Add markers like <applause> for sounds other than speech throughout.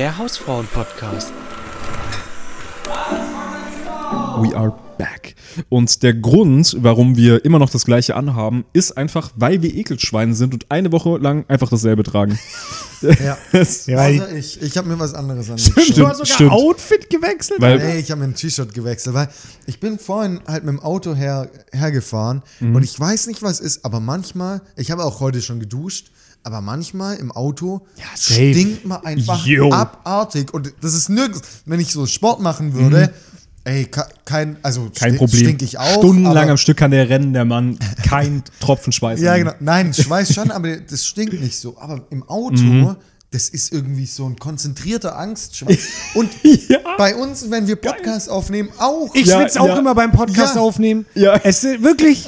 Der Hausfrauen-Podcast. We are back. Und der Grund, warum wir immer noch das gleiche anhaben, ist einfach, weil wir Ekelschweine sind und eine Woche lang einfach dasselbe tragen. <laughs> Ja. Das- <laughs> Ja, Also ich, ich habe mir was anderes angezogen. du hast sogar stimmt. Outfit gewechselt? Weil- Nee, ich habe mir ein T-Shirt gewechselt, weil ich bin vorhin halt mit dem Auto her, hergefahren Mhm. und ich weiß nicht, was es ist, aber manchmal, ich habe auch heute schon geduscht, aber manchmal im Auto safe. stinkt man einfach Jo. abartig und das ist nirgends, wenn ich so Sport machen würde, ey, ka- kein, also Mhm. Kein Problem. stink ich auch. Stundenlang aber, am Stück kann der rennen, der Mann. Kein <laughs> Tropfen Schweiß. Ja, genau. Nein, Schweiß <laughs> schon, aber das stinkt nicht so. Aber im Auto, Mhm. das ist irgendwie so ein konzentrierter Angstschweiß. <laughs> Und bei uns, wenn wir Podcasts aufnehmen, auch. Ich Ja, schwitze auch ja. immer beim Podcast Ja. aufnehmen. Ja. Es sind wirklich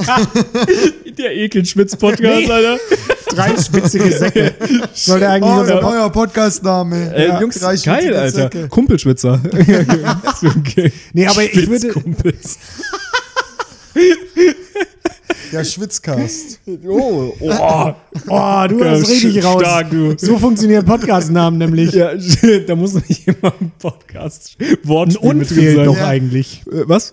Der Ekelschwitz-Podcast, Nee. Alter. Drei schwitzige Säcke. <laughs> Sollte eigentlich Oh, unser der Pod neuer Podcast-Name. Ey, Ja, Jungs, drei geil, Alter. Säcke. Kumpelschwitzer. <laughs> <laughs> okay. Nee, aber ich würde. Schwitzkumpels. Der Schwitzcast. Oh, oh. Oh, du Ja, hast richtig raus. stark, du. So funktionieren Podcast-Namen nämlich. Ja, da muss nicht immer ein Podcast Ein Wortspiel Und mit fehlt sein. doch Ja. eigentlich. Äh, Was?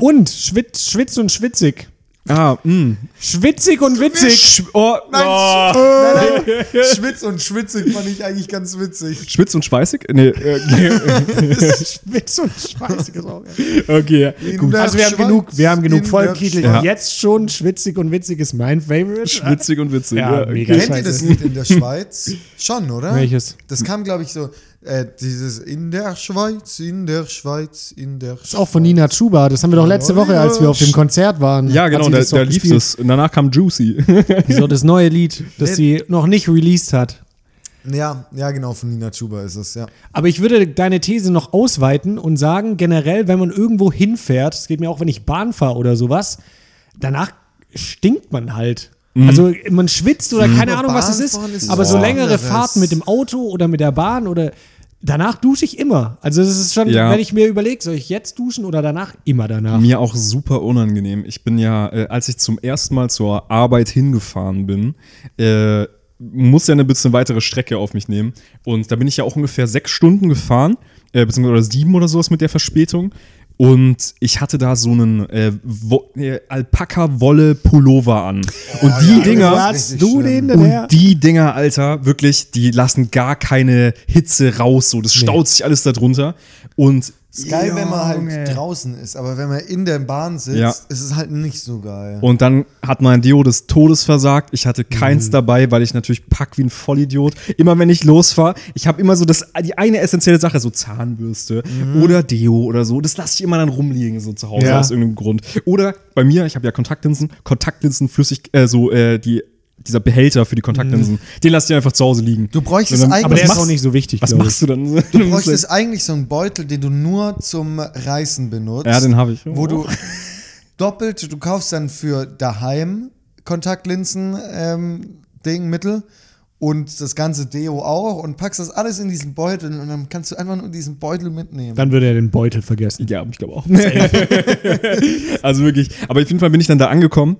Und. Schwitz, schwitz und schwitzig. Ah, mh. Schwitzig und witzig. Sch oh, Nein, oh. <laughs> Nein, nein. Schwitz und schwitzig fand ich eigentlich ganz witzig. Schwitz und schweißig? Nee, äh, <laughs> Schwitz und schweißig ist auch. okay. In der Also wir haben Schweiz, genug, wir haben genug. Schweiz. Ja. Jetzt schon schwitzig und witzig ist mein Favorite. Schwitzig und witzig. Ja, Ja, mega. okay. Kennt ihr das. Lied in der Schweiz? Schon, oder? Welches? Das kam, glaube ich, so, äh, dieses in der Schweiz, in der Schweiz, in der Schweiz. ist auch von Nina Chuba. Das haben wir doch letzte Woche, als wir auf dem Konzert waren. Ja, genau, da, das da lief es. Und danach kam Juicy. <laughs> So, das neue Lied, das sie noch nicht released hat. Ja, ja, genau, von Nina Chuba ist es, ja. Aber ich würde deine These noch ausweiten und sagen, generell, wenn man irgendwo hinfährt, es geht mir auch, wenn ich Bahn fahre oder sowas, danach stinkt man halt. Also man schwitzt oder keine Aber Ahnung, was es ist. Ist Aber so längere anderes. Fahrten mit dem Auto oder mit der Bahn oder danach dusche ich immer. Also das ist schon, Ja. wenn ich mir überlege, soll ich jetzt duschen oder danach? Immer danach. Mir auch super unangenehm. Ich bin ja, äh, als ich zum ersten Mal zur Arbeit hingefahren bin, äh, muss ja eine bisschen weitere Strecke auf mich nehmen. Und da bin ich ja auch ungefähr sechs Stunden gefahren, äh, beziehungsweise oder sieben oder sowas mit der Verspätung. Und ich hatte da so einen äh, Wo- äh, Alpaka-Wolle-Pullover an. und die ja, Dinger. du den denn her? Und die Dinger, Alter, wirklich, die lassen gar keine Hitze raus. So, das staut sich alles da drunter. Und Ist geil, wenn man Junge. halt draußen ist, aber wenn man in der Bahn sitzt, Ja. ist es halt nicht so geil. Und dann hat mein Deo des Todes versagt. Ich hatte keins Mhm. dabei, weil ich natürlich pack wie ein Vollidiot. Immer wenn ich losfahre, ich habe immer so das, die eine essentielle Sache, so Zahnbürste Mhm. oder Deo oder so. Das lasse ich immer dann rumliegen, so zu Hause Ja. aus irgendeinem Grund. Oder bei mir, ich habe ja Kontaktlinsen, Kontaktlinsen flüssig, äh, so äh, die, dieser Behälter für die Kontaktlinsen, den lasse ich einfach zu Hause liegen. Mhm. Du bräuchtest dann- eigentlich- Aber der ist machst- auch nicht so wichtig, Was machst du dann? Du <laughs> bräuchtest eigentlich so einen Beutel, den du nur zum Reißen benutzt. Ja, den habe ich. Wo du <laughs> doppelt, du kaufst dann für daheim Kontaktlinsen ähm, Ding, Mittel und das ganze Deo auch und packst das alles in diesen Beutel und dann kannst du einfach nur diesen Beutel mitnehmen. Dann würde er den Beutel vergessen. Ja, ich glaube auch. <laughs> also wirklich. Aber auf jeden Fall bin ich dann da angekommen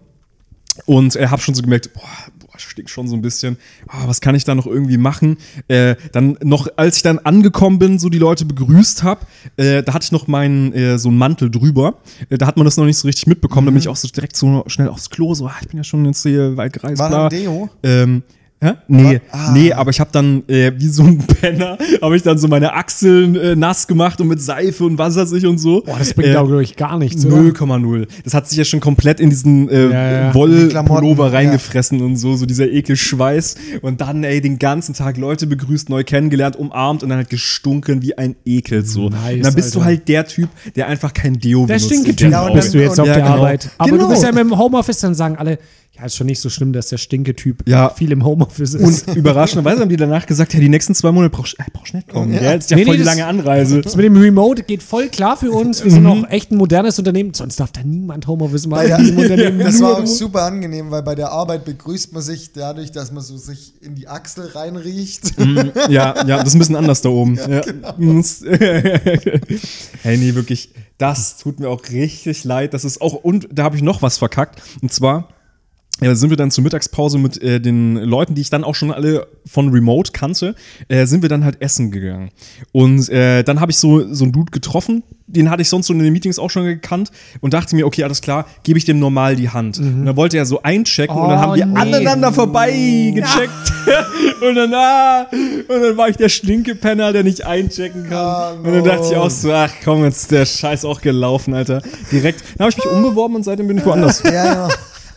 und äh, habe schon so gemerkt, boah, boah, stinkt schon so ein bisschen. Ah, was kann ich da noch irgendwie machen? Äh, dann noch, als ich dann angekommen bin, so die Leute begrüßt habe, äh, da hatte ich noch meinen äh, so einen Mantel drüber. Äh, da hat man das noch nicht so richtig mitbekommen. Da bin ich auch so direkt so schnell aufs Klo. So, ah, ich bin ja schon jetzt hier weit gereist. War da ein Deo? Ähm, Hä? Nee, Ah. nee, aber ich habe dann, äh, wie so ein <laughs> Penner, habe ich dann so meine Achseln äh, nass gemacht und mit Seife und was weiß ich und so. Boah, das bringt, Äh, glaube ich, gar nichts, oder? 0,0. Das hat sich ja schon komplett in diesen äh, Ja, ja. Die Wollpullover Klamotten, reingefressen und so, so dieser Ekelschweiß. Und dann, ey, den ganzen Tag Leute begrüßt, neu kennengelernt, umarmt und dann halt gestunken wie ein Ekel so. Nice, und dann bist du Alter. halt der Typ, der einfach kein Deo Der benutzt. Stinketyp Ja, und bist du jetzt auf ja, der genau. Arbeit. Aber Genau. du bist ja im Homeoffice, dann sagen alle, ja, ist schon nicht so schlimm, dass der Stinketyp Ja. viel im Homeoffice ist. Und überraschenderweise haben die danach gesagt, ja, die nächsten zwei Monate brauchst äh, brauchst nicht kommen. Ja, jetzt ist ja Nee, voll nee, die lange Anreise. das mit dem Remote geht voll klar für uns. Wir sind auch echt ein modernes Unternehmen. Sonst darf da niemand Homeoffice machen. Unternehmen. das war auch du. super angenehm, weil bei der Arbeit begrüßt man sich dadurch, dass man so sich in die Achsel reinriecht. Ja, ja, das ist ein bisschen anders da oben. Ja, <laughs> hey, nee, wirklich, das tut mir auch richtig leid. Das ist auch, und da habe ich noch was verkackt. Und zwar, ja, sind wir dann zur Mittagspause mit äh, den Leuten, die ich dann auch schon alle von Remote kannte, äh, sind wir dann halt essen gegangen. Und äh, dann habe ich so, so einen Dude getroffen, den hatte ich sonst so in den Meetings auch schon gekannt und dachte mir, okay, alles klar, gebe ich dem normal die Hand. Und dann wollte er so einchecken und dann Oh, haben wir nee. aneinander vorbei gecheckt. <laughs> und, dann, ah, und dann war ich der Stinkepenner, der nicht einchecken kann. Ah, Und dann dachte ich auch so, ach komm, jetzt ist der Scheiß auch gelaufen, Alter. Direkt. Dann habe ich mich umbeworben und seitdem bin ich woanders. Ja, ja.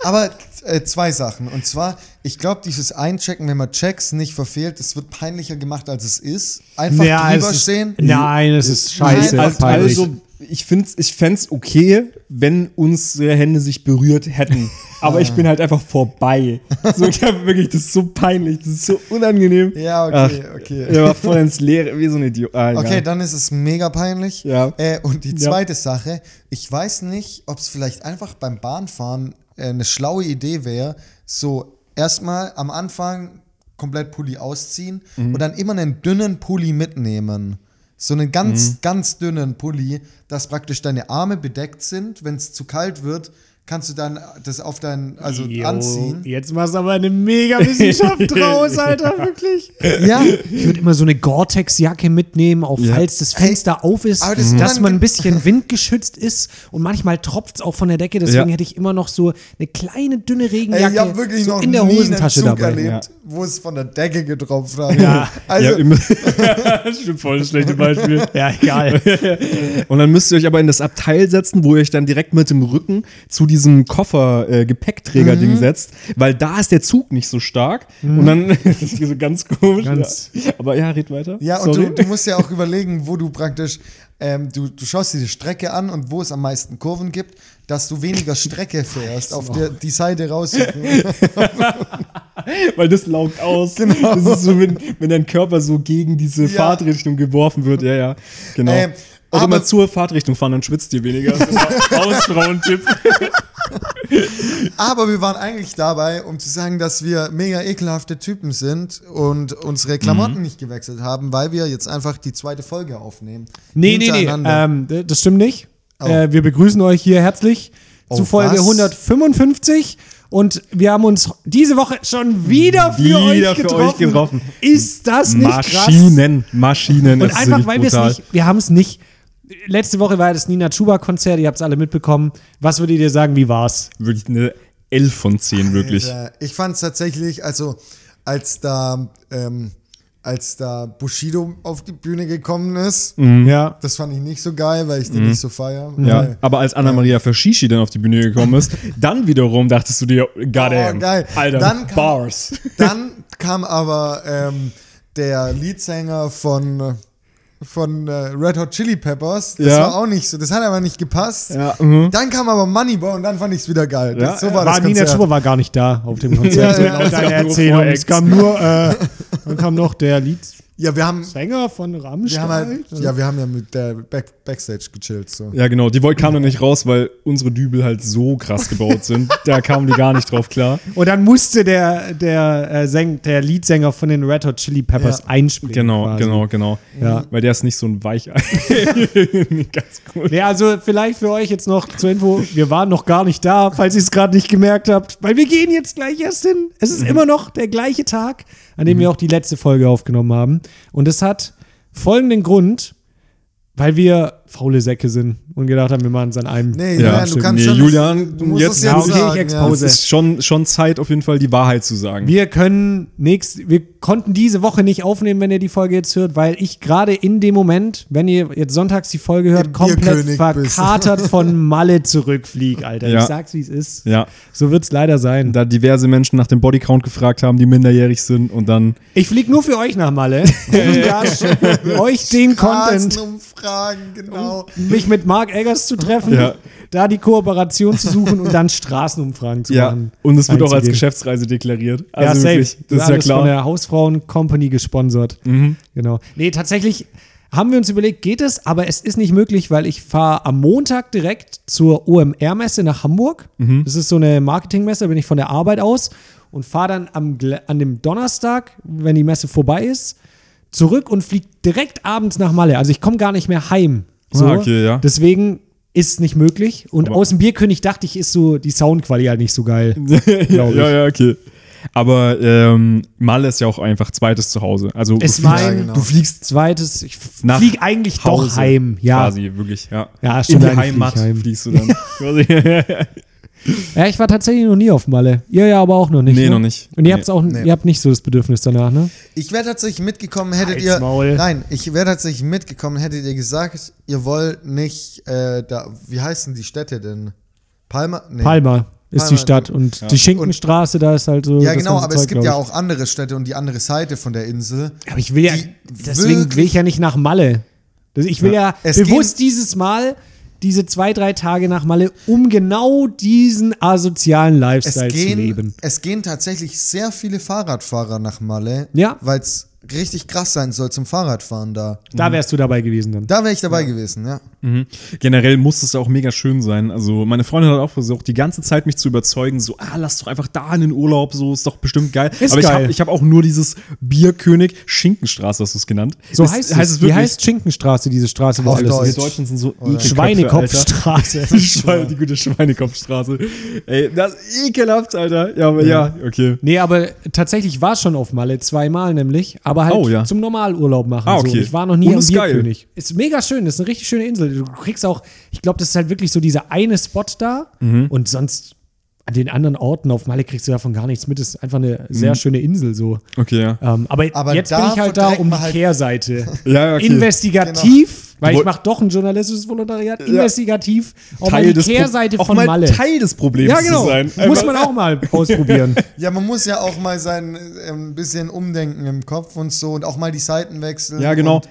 Aber äh, zwei Sachen. Und zwar, ich glaube, dieses Einchecken, wenn man Checks nicht verfehlt, das wird peinlicher gemacht, als es ist. Einfach Ja, drüber es ist, stehen. Nein, es ist scheiße. Nein, Also, peinlich. also ich finde ich fänd's okay, wenn unsere Hände sich berührt hätten. <laughs> Aber ich bin halt einfach vorbei. So, ich hab wirklich, das ist so peinlich, das ist so unangenehm. Ja, okay, okay. Er war voll ins Leere, wie so ein Idiot. Ah. Okay, dann ist es mega peinlich. Ja. Äh, und die Ja. zweite Sache, ich weiß nicht, ob es vielleicht einfach beim Bahnfahren eine schlaue Idee wäre, so erstmal am Anfang komplett Pulli ausziehen Mhm. und dann immer einen dünnen Pulli mitnehmen. So einen ganz, Mhm. ganz dünnen Pulli, dass praktisch deine Arme bedeckt sind. Wenn es zu kalt wird, kannst du dann das auf dein, also Jo, anziehen. Jetzt machst du aber eine mega Wissenschaft draus, <laughs> Alter, wirklich. Ja, Ich würde immer so eine Gore-Tex-Jacke mitnehmen, auch Ja. falls das Fenster auf ist, aber das ist dass man ein bisschen windgeschützt ist und manchmal tropft es auch von der Decke. Deswegen Ja. hätte ich immer noch so eine kleine, dünne Ey, Regenjacke ich habe wirklich so noch in der nie Hosentasche einen Zug dabei. erlebt, wo es von der Decke getropft hat. Ja. Also, ja, im, <laughs> das stimmt voll das schlechte Beispiel. <laughs> Ja, egal. Und dann müsst ihr euch aber in das Abteil setzen, wo ihr euch dann direkt mit dem Rücken zu diesem Koffer-Gepäckträger-Ding Mhm. setzt, weil da ist der Zug nicht so stark. Und dann, <laughs> das ist so ganz komisch. Ganz- ja. Aber ja, red weiter. Ja, und Sorry. du, du musst ja auch überlegen, wo du praktisch, ähm, du, du schaust dir die Strecke an und wo es am meisten Kurven gibt, dass du weniger <laughs> Strecke fährst, auf der, die Seite raussuchen. <laughs> Weil das laugt aus. Genau. Das ist so, wenn, wenn dein Körper so gegen diese Ja. Fahrtrichtung geworfen wird. Ja, ja. Genau. Ähm, Auch aber- immer zur Fahrtrichtung fahren, dann schwitzt ihr weniger. Hausfrauentipp. Aber wir waren eigentlich dabei, um zu sagen, dass wir mega ekelhafte Typen sind und unsere Mhm. Klamotten nicht gewechselt haben, weil wir jetzt einfach die zweite Folge aufnehmen. Nee, nee, nee. Ähm, das stimmt nicht. Oh. Äh, wir begrüßen euch hier herzlich Oh, zu Folge was? 155 und wir haben uns diese Woche schon wieder für, Wieder euch, für getroffen. euch getroffen. Ist das nicht krass? Maschinen, Maschinen. Und einfach, weil wir es nicht, wir haben es nicht. Letzte Woche war ja das Nina Chuba-Konzert, ihr habt es alle mitbekommen. Was würdet ihr sagen, wie war's? Wirklich eine 11 von 10, wirklich. Alter, Ich fand es tatsächlich, also als da, ähm, als da Bushido auf die Bühne gekommen ist, Ja. das fand ich nicht so geil, weil ich den nicht so feier. Mhm. Ja, Weil- aber als Anna-Maria Fashishi dann auf die Bühne gekommen ist, <laughs> dann wiederum dachtest du dir, goddamn, Oh, geil. Alter, Dann kam- Bars. Dann kam aber ähm, der Leadsänger von, von äh, Red Hot Chili Peppers. Das Ja. war auch nicht so. Das hat aber nicht gepasst. Ja, mhm. Dann kam aber Moneyboy und dann fand ich es wieder geil. Ja, Das, so war War das Nina Konzert. Chuba war gar nicht da auf dem Konzert. Ja, ja. Laut Es Erzählung. Kam nur, äh, dann kam noch der Leadsänger Ja, wir haben, von Rammstein. wir haben halt, ja, wir haben ja mit der Back, Backstage gechillt. So. Ja, genau. Die wollten kamen dann nicht raus, weil unsere Dübel halt so krass gebaut sind. <laughs> da kamen die gar nicht drauf klar. Und dann musste der, der, äh, Säng, der Leadsänger von den Red Hot Chili Peppers Ja. einspringen. Genau, quasi. genau, genau. Ja. Weil der ist nicht so ein Weichei. <laughs> <laughs> Ganz cool. Ja, also vielleicht für euch jetzt noch zur Info, wir waren noch gar nicht da, falls ihr es gerade nicht gemerkt habt, weil wir gehen jetzt gleich erst hin. Es ist immer noch der gleiche Tag, an dem wir auch die letzte Folge aufgenommen haben. Und es hat folgenden Grund, weil wir faule Säcke sind und gedacht haben, wir machen es an einem. Nee, Ja, Julian, du kannst Nee, schon. Julian, du musst jetzt- es Ja, jetzt okay, ich sagen. expose. Es ist schon, schon Zeit, auf jeden Fall die Wahrheit zu sagen. Wir können nächst, wir konnten diese Woche nicht aufnehmen, wenn ihr die Folge jetzt hört, weil ich gerade in dem Moment, wenn ihr jetzt sonntags die Folge hört, Im komplett bist. verkatert von Malle zurückfliege, Alter. Ja. Ich sag's, wie es ist. Ja. So wird's leider sein. Da diverse Menschen nach dem Bodycount gefragt haben, die minderjährig sind und dann. Ich fliege nur für euch nach Malle, <laughs> <laughs> euch den Content, Straßenumfragen, genau. Mich mit Mark Eggers zu treffen, Ja. da die Kooperation zu suchen und dann Straßenumfragen zu Ja. machen. Und es wird auch als. Geschäftsreise deklariert. ja, Also safe. wirklich, das ist ja von klar. Mhm. der Hausfrauen Company gesponsert. Genau. Nee, tatsächlich haben wir uns überlegt, geht es, aber es ist nicht möglich, weil ich fahre am Montag direkt zur OMR-Messe nach Hamburg. Mhm. Das ist so eine Marketingmesse, da bin ich von der Arbeit aus und fahre dann am, an dem Donnerstag, wenn die Messe vorbei ist, zurück und fliege direkt abends nach Malle. Also ich komme gar nicht mehr heim. So. Ah, okay, ja. Deswegen ist nicht möglich. Und Aber- aus dem Bierkönig dachte ich, ist so die Soundqualität halt nicht so geil. <laughs> ja, ich. ja, okay. Aber ähm, Malle ist ja auch einfach zweites Zuhause. Also Es du, mein- fliegst, Ja, genau. du fliegst Zweites, ich Nach fliege eigentlich Hause doch heim. Ja, quasi, wirklich, ja. Ja, In stimmt, die flieg ich Heimat heim. fliegst du dann. <laughs> <laughs> ja, ich war tatsächlich noch nie auf Malle. Ihr ja aber auch noch nicht. Nee, ne? noch nicht. Und ihr, Nee. habt's auch, Nee. ihr habt nicht so das Bedürfnis danach, ne? Ich wäre tatsächlich mitgekommen, hättet ihr. Maul. Nein, ich wäre tatsächlich mitgekommen, hättet ihr gesagt, ihr wollt nicht, äh, da, wie heißen die Städte denn? Palma? Nee. Palma ist Palma, die Stadt und die Schinkenstraße, da ist halt so. Ja, das genau, ganze aber es Zeug, gibt glaub ja auch andere Städte und die andere Seite von der Insel. Aber ich will ja, deswegen will ich ja nicht nach Malle. Das- Ich will ja, Es bewusst dieses Mal diese zwei, drei Tage nach Malle, um genau diesen asozialen Es Lifestyle zu gehen, leben. es gehen tatsächlich sehr viele Fahrradfahrer nach Malle, Ja. weil es richtig krass sein soll zum Fahrradfahren da. Da wärst du dabei gewesen dann. Da wäre ich dabei gewesen, ja. Mhm. Generell muss es ja auch mega schön sein. Also meine Freundin hat auch versucht, die ganze Zeit mich zu überzeugen, so, ah, lass doch einfach da in den Urlaub, so ist doch bestimmt geil. Ist Aber ich geil. habe ich hab auch nur dieses Bierkönig Schinkenstraße, hast du es genannt. So Ist- heißt, es. heißt es Wie wirklich. heißt Schinkenstraße, diese Straße, Auf alles Deutsch. Wir? Deutschen sind so Schweinekopfstraße. <laughs> Schweine, die gute Schweinekopfstraße. Ey, das ist ekelhaft, Alter. Ja, aber ja, okay. Nee, aber tatsächlich war es schon auf Malle, zweimal nämlich, aber halt Oh, ja. zum Normalurlaub machen. Ah, So. okay. Ich war noch nie Und am ist geil. Bierkönig. Ist mega schön, ist eine richtig schöne Insel. Du kriegst auch, ich glaube, das ist halt wirklich so dieser eine Spot da Mhm. und sonst an den anderen Orten auf Malle kriegst du davon gar nichts mit. Das ist einfach eine sehr Mhm. schöne Insel so. Okay, ja. Ähm, aber, Aber jetzt bin ich halt da um die halt- Kehrseite. <laughs> Ja, ja, okay. Investigativ, weil ich mache doch ein journalistisches Volontariat, investigativ auch mal Teil die Kehrseite auch von mal Malle. Teil des Problems ja, genau. zu sein. Muss Einfach- man auch mal <laughs> ausprobieren. Ja, man muss ja auch mal sein äh, ein bisschen umdenken im Kopf und so und auch mal die Seiten wechseln. Ja, genau. Und,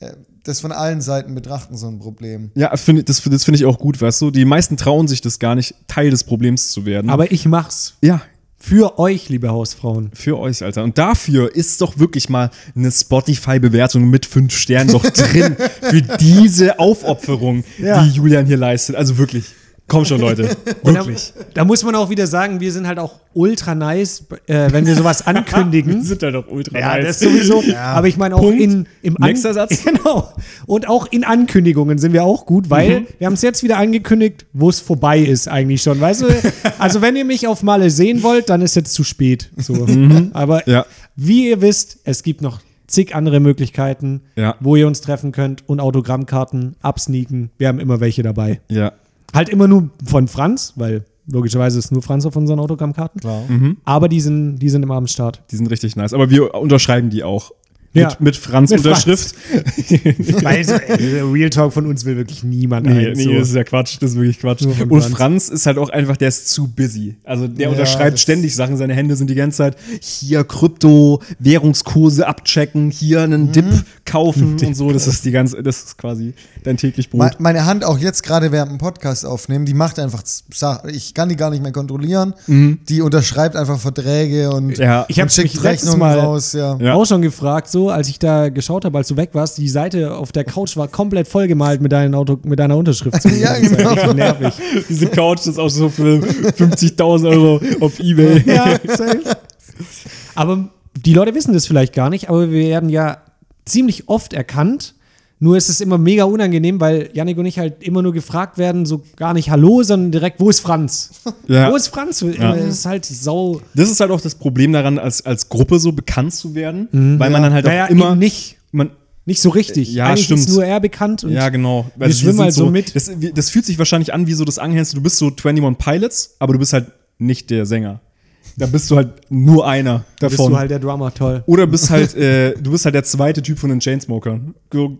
äh, das von allen Seiten betrachten, so ein Problem. Ja, find, das, das finde ich auch gut, weißt du? Die meisten trauen sich das gar nicht, Teil des Problems zu werden. Aber ich mach's. ja, Für euch, liebe Hausfrauen. für euch, Alter. Und dafür ist doch wirklich mal eine Spotify-Bewertung mit fünf Sternen doch drin. <laughs> für diese Aufopferung, Ja. die Julian hier leistet. Also wirklich. Komm schon, Leute. <laughs> Und da, Wirklich. da muss man auch wieder sagen, wir sind halt auch ultra nice, äh, wenn wir sowas <laughs> Wir ankündigen. sind da doch ultra Ja, nice. das sowieso. Aber ich meine auch Punkt. in, im Nächster Satz. <laughs> Genau. Und auch in Ankündigungen sind wir auch gut, weil Mhm. wir haben es jetzt wieder angekündigt, wo es vorbei ist eigentlich schon. Weißt du? Also wenn ihr mich auf Malle sehen wollt, dann ist jetzt zu spät. So. Aber Mhm. Ja. wie ihr wisst, es gibt noch zig andere Möglichkeiten, Ja. wo ihr uns treffen könnt und Autogrammkarten absneaken. Wir haben immer welche dabei. Ja. Halt immer nur von Franz, weil logischerweise ist nur Franz auf unseren Autogrammkarten. Mhm. Aber die sind, die sind immer am Start. Die sind richtig nice. Aber wir unterschreiben die auch. Ja. Mit, mit Franz Mit Unterschrift. <laughs> Weil so, äh, Real Talk von uns will wirklich niemand Nee, eins, nee, so. das ist ja Quatsch, das ist wirklich Quatsch. Und Franz. Franz ist halt auch einfach, der ist zu busy. Also der Ja, unterschreibt ständig Sachen, seine Hände sind die ganze Zeit hier Krypto, Währungskurse abchecken, hier einen Dip kaufen <laughs> und so. Das ist die ganze, das ist quasi dein täglich Brot. Meine Hand auch jetzt gerade während dem Podcast aufnehmen, die macht einfach, ich kann die gar nicht mehr kontrollieren. Die unterschreibt einfach Verträge und, Mhm. Ja. Ich habe und schickt Rechnungen Mal raus. Ja. Ja. auch schon gefragt, so als ich da geschaut habe, als du weg warst, die Seite auf der Couch war komplett vollgemalt mit, Auto, mit deiner Unterschrift. <laughs> Ja, Das ist genau. nervig. Diese Couch ist auch so für 50.000 Euro auf Ebay. <laughs> ja, safe. Aber die Leute wissen das vielleicht gar nicht, aber wir werden ja ziemlich oft erkannt. Nur ist es immer mega unangenehm, weil Yannick und ich halt immer nur gefragt werden, so gar nicht Hallo, sondern direkt, wo ist Franz? <laughs> Ja. Wo ist Franz? Das ist halt sau. Das ist halt auch das Problem daran, als, als Gruppe so bekannt zu werden, weil man dann halt Naja, auch immer nicht. Man, Nicht so richtig. Ja, Eigentlich stimmt. ist nur er bekannt. Und ja, genau. wir schwimmen halt so mit. Das, das fühlt sich wahrscheinlich an wie so das Anhältst, du bist so 21 Pilots, aber du bist halt nicht der Sänger. Da bist du halt nur einer bist davon. du halt der Drummer, toll. Oder bist halt, <laughs> äh, du bist halt der zweite Typ von den Chainsmokern.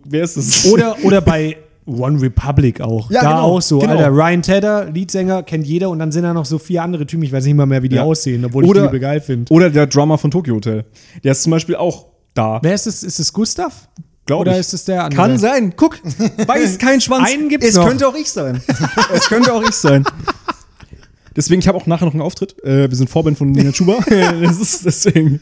Wer ist das? Oder, <laughs> oder bei One Republic auch. Ja, da genau, auch so. genau. Alter, Ryan Tedder, Leadsänger, kennt jeder und dann sind da noch so vier andere Typen. Ich weiß nicht mal mehr, wie die Ja. aussehen, obwohl Oder- ich die geil finde. Oder der Drummer von Tokyo Hotel. Der ist zum Beispiel auch da. Wer ist es? Ist es Gustav? Glaub Oder ich. ist es der andere? Kann sein. Guck, weiß kein Schwanz. <laughs> Einen gibt's es noch. könnte auch ich sein. es könnte auch ich sein. Deswegen, ich habe auch nachher noch einen Auftritt. Äh, wir sind Vorband von Nina Chuba. <laughs> <laughs> das ist deswegen.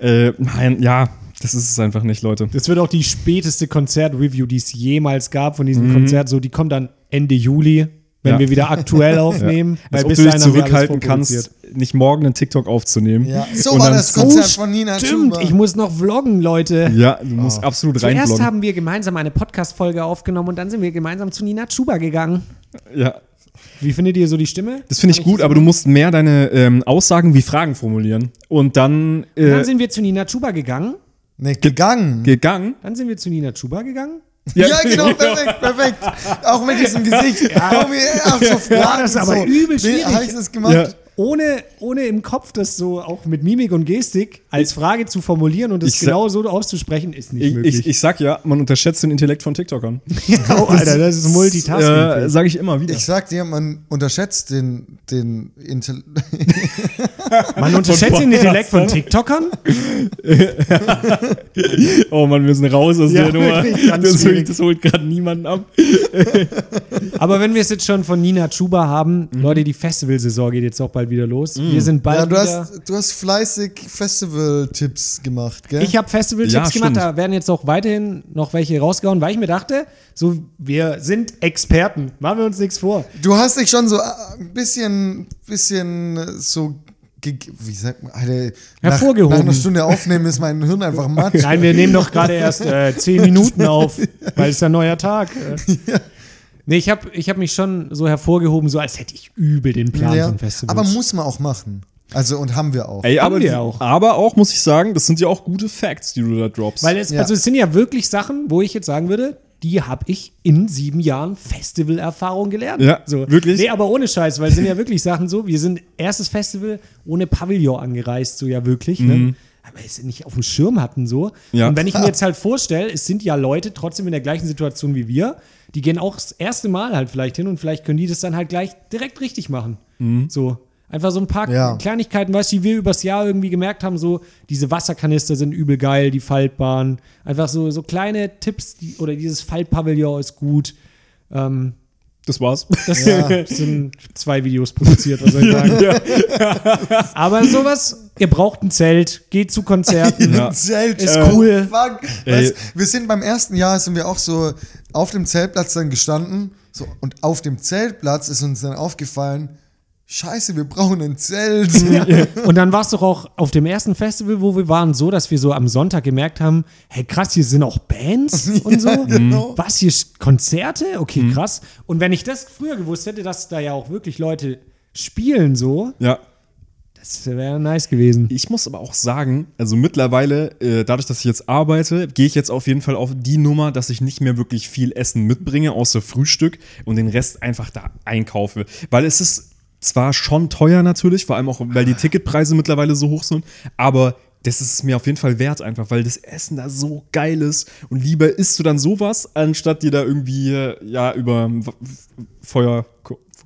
Äh, nein, ja, das ist es einfach nicht, Leute. Das wird auch die späteste Konzert-Review, die es jemals gab von Mhm. diesem Konzert. So, die kommt dann Ende Juli. wenn Ja. wir wieder aktuell <laughs> aufnehmen. Als ob bis du dich zurückhalten kannst, nicht morgen einen TikTok aufzunehmen. Ja, so Und war das Konzert Oh, von Nina Stimmt, Chuba. ich muss noch vloggen, Leute. Ja, du musst absolut Zuerst reinbloggen. haben wir gemeinsam eine Podcast-Folge aufgenommen und dann sind wir gemeinsam zu Nina Chuba gegangen. Ja, Wie findet ihr so die Stimme? das finde ich gut, aber du musst mehr deine ähm, Aussagen wie Fragen formulieren. Und dann, äh, Dann sind wir zu Nina Chuba gegangen. Ne, gegangen. gegangen. Dann sind wir zu Nina Chuba gegangen. Ja, genau, perfekt, perfekt. Auch mit diesem Gesicht. Ja. Auch so Fragen, das ist aber so. übel Wie schwierig. habe ich das gemacht? Ja. Ohne, ohne im Kopf das so auch mit Mimik und Gestik als Frage zu formulieren und es sa- genau so auszusprechen, ist nicht Ich, möglich. ich, ich sag ja, man unterschätzt den Intellekt von TikTokern. <laughs> oh, Alter, das ist Multitasking. Äh, sage ich immer wieder. Ich sag dir, man unterschätzt den, den Intel <laughs> Man unterschätzt den Intellekt von TikTokern. <laughs> oh Mann, wir sind raus aus Ja, der Nummer. Das, das holt gerade niemanden ab. Aber wenn wir es jetzt schon von Nina Chuba haben, Mhm. Leute, die Festivalsaison geht jetzt auch bald wieder los. Wir sind bald Ja, du wieder. hast, du hast fleißig Festival-Tipps gemacht, gell? Ich habe Festival-Tipps Ja, gemacht, stimmt. da werden jetzt auch weiterhin noch welche rausgehauen, weil ich mir dachte, so, wir sind Experten, machen wir uns nichts vor. du hast dich schon so äh, ein bisschen, bisschen so, ge- wie sagt man, Alter, Hervorgehoben. Nach, nach einer Stunde aufnehmen ist mein Hirn einfach <laughs> matt. Nein, wir nehmen doch gerade erst äh, zehn <laughs> Minuten auf, weil es ist ein neuer Tag. Äh. Nee, ich habe ich hab mich schon so hervorgehoben, so als hätte ich übel den Plan Ja, von Festivals. aber muss man auch machen. Also, und haben wir auch. Ey, Haben aber, wir auch. aber auch, muss ich sagen, das sind ja auch gute Facts, die du da droppst. Weil es, Ja. also es sind ja wirklich Sachen, wo ich jetzt sagen würde, die habe ich in sieben Jahren Festivalerfahrung gelernt. Ja, so. wirklich? Nee, aber ohne Scheiß, weil es sind ja wirklich Sachen so, wir sind erstes Festival ohne Pavillon angereist, so ja wirklich, ne? Aber es nicht auf dem Schirm hatten so. Mhm. Ja. Und wenn ich mir jetzt halt vorstelle, es sind ja Leute trotzdem in der gleichen Situation wie wir, die gehen auch das erste Mal halt vielleicht hin und vielleicht können die das dann halt gleich direkt richtig machen. Mhm. So. Einfach so ein paar Ja. Kleinigkeiten, weißt du, die wir übers Jahr irgendwie gemerkt haben, so diese Wasserkanister sind übel geil, die faltbaren. Einfach so, so kleine Tipps, die, oder dieses Faltpavillon ist gut. Ähm, das war's. das Ja. sind zwei Videos produziert, was soll ich sagen. Aber sowas, ihr braucht ein Zelt, geht zu Konzerten. <laughs> Ja. Ein Zelt. Ist äh, cool. Fuck. Ey. Weißt, wir sind beim ersten Jahr, sind wir auch so auf dem Zeltplatz dann gestanden. So, und auf dem Zeltplatz ist uns dann aufgefallen, Scheiße, wir brauchen ein Zelt. <laughs> Und dann war es doch auch auf dem ersten Festival, wo wir waren, so, dass wir so am Sonntag gemerkt haben, hey krass, hier sind auch Bands <laughs> und so. genau. Was, hier ist Konzerte? Okay, krass. Und wenn ich das früher gewusst hätte, dass da ja auch wirklich Leute spielen so, ja. das wäre nice gewesen. Ich muss aber auch sagen, also mittlerweile, äh, dadurch, dass ich jetzt arbeite, gehe ich jetzt auf jeden Fall auf die Nummer, dass ich nicht mehr wirklich viel Essen mitbringe, außer Frühstück und den Rest einfach da einkaufe. Weil es ist zwar schon teuer natürlich, vor allem auch, weil die Ticketpreise mittlerweile so hoch sind, aber das ist mir auf jeden Fall wert einfach, weil das Essen da so geil ist und lieber isst du dann sowas, anstatt dir da irgendwie, äh, ja, über Feuer...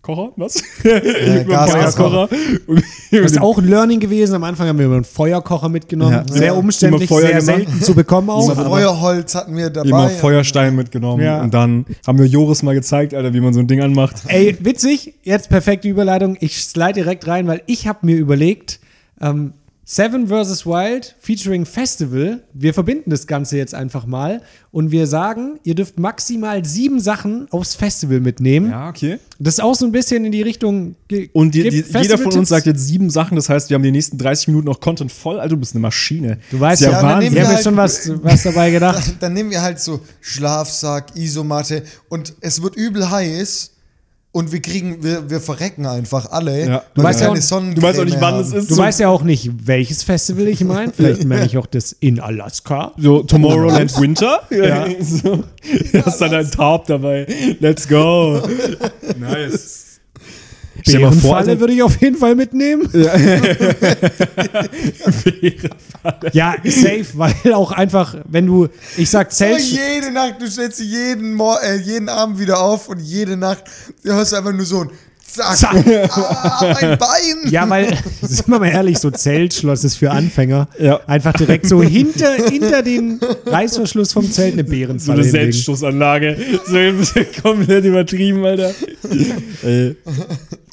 Kocher? Was? Feuerkocher. Und- Das ist auch ein Learning gewesen. Am Anfang haben wir immer einen Feuerkocher mitgenommen. Ja. Sehr umständlich, Immer Feuer sehr gemacht. selten zu bekommen auch. So Feuerholz hatten wir dabei. immer Feuerstein mitgenommen. Ja. Und dann haben wir Joris mal gezeigt, Alter, wie man so ein Ding anmacht. Ey, witzig, jetzt perfekte Überleitung. Ich slide direkt rein, weil ich habe mir überlegt, ähm, Seven vs. Wild featuring Festival. Wir verbinden das Ganze jetzt einfach mal und wir sagen, ihr dürft maximal sieben Sachen aufs Festival mitnehmen. Ja, okay. Das ist auch so ein bisschen in die Richtung. Und die, die, jeder von uns sagt jetzt sieben Sachen, das heißt, wir haben die nächsten 30 Minuten noch Content voll. Alter, du bist eine Maschine. Du weißt ja, Ja, nehmen wir wir haben halt- jetzt schon was, <laughs> was dabei gedacht. Dann, dann nehmen wir halt so Schlafsack, Isomatte und es wird übel heiß und wir kriegen, wir, wir verrecken einfach alle. Ja. Du weißt ja auch- Du weißt auch nicht, wann es ist. Du so, weißt ja auch nicht, welches Festival ich meine. <laughs> Vielleicht meine ich auch das in Alaska. so Tomorrowland Winter. <laughs> Ja. <laughs> so. Du hast dann ein Tarp dabei. Let's go. Nice. Stell dir mal vor, Bärenfalle Alter, würde ich auf jeden Fall mitnehmen. <laughs> Ja, safe, weil auch einfach, wenn du, ich sag So Zelt, jede Nacht, du stellst dich jeden, Mor äh, jeden Abend wieder auf und jede Nacht hörst du einfach nur so ein Zack, Zack. Ah, mein Bein. <laughs> ja, weil, <laughs> sind wir mal ehrlich, so Zeltschloss ist für Anfänger. Ja. Einfach direkt so hinter, hinter den Reißverschluss vom Zelt eine so Bärenfalle eine hinlegen. Selbststoßanlage. So komplett übertrieben, Alter. Ey.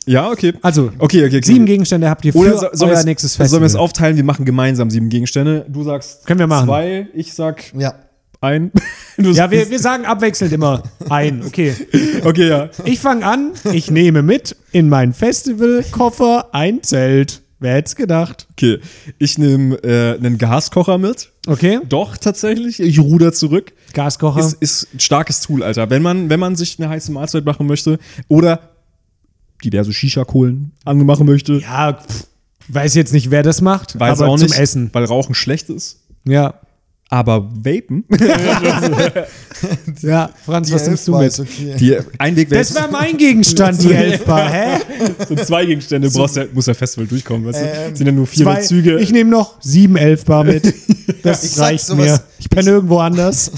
Ja, okay. Also, Okay, okay, okay. sieben Gegenstände habt ihr für Oder so, sollen wir euer es- nächstes Sollen wir es aufteilen? Wir machen gemeinsam sieben Gegenstände. Du sagst Können wir machen. zwei, ich sag Ja, ein. <laughs> Du Ja, wir, wir sagen abwechselnd immer ein. Okay. <laughs> okay, ja. Ich fange an. Ich nehme mit in meinen Festivalkoffer ein Zelt. Wer hätte es gedacht? Okay. Ich nehme äh, einen Gaskocher mit. Okay. Doch, tatsächlich. Ich ruder zurück. Gaskocher. Ist, ist ein starkes Tool, Alter. Wenn man, wenn man sich eine heiße Mahlzeit machen möchte oder diverse Shisha-Kohlen anmachen möchte, ja, pff, weiß jetzt nicht, wer das macht, weiß aber auch zum nicht, Essen. weil Rauchen schlecht ist. Ja. Aber Vapen, <laughs> Ja, Franz, Die was nimmst du mit? okay. die Einweg Das war mein Gegenstand, die <laughs> Elfbar, hä? so zwei Gegenstände, brauchst ja, muss ja Festival durchkommen, weißt du? Ähm, Sind ja nur vier Zwei, Züge. Ich nehme noch sieben Elfbar mit. <laughs> Das sag reicht mir. Ich penne irgendwo anders.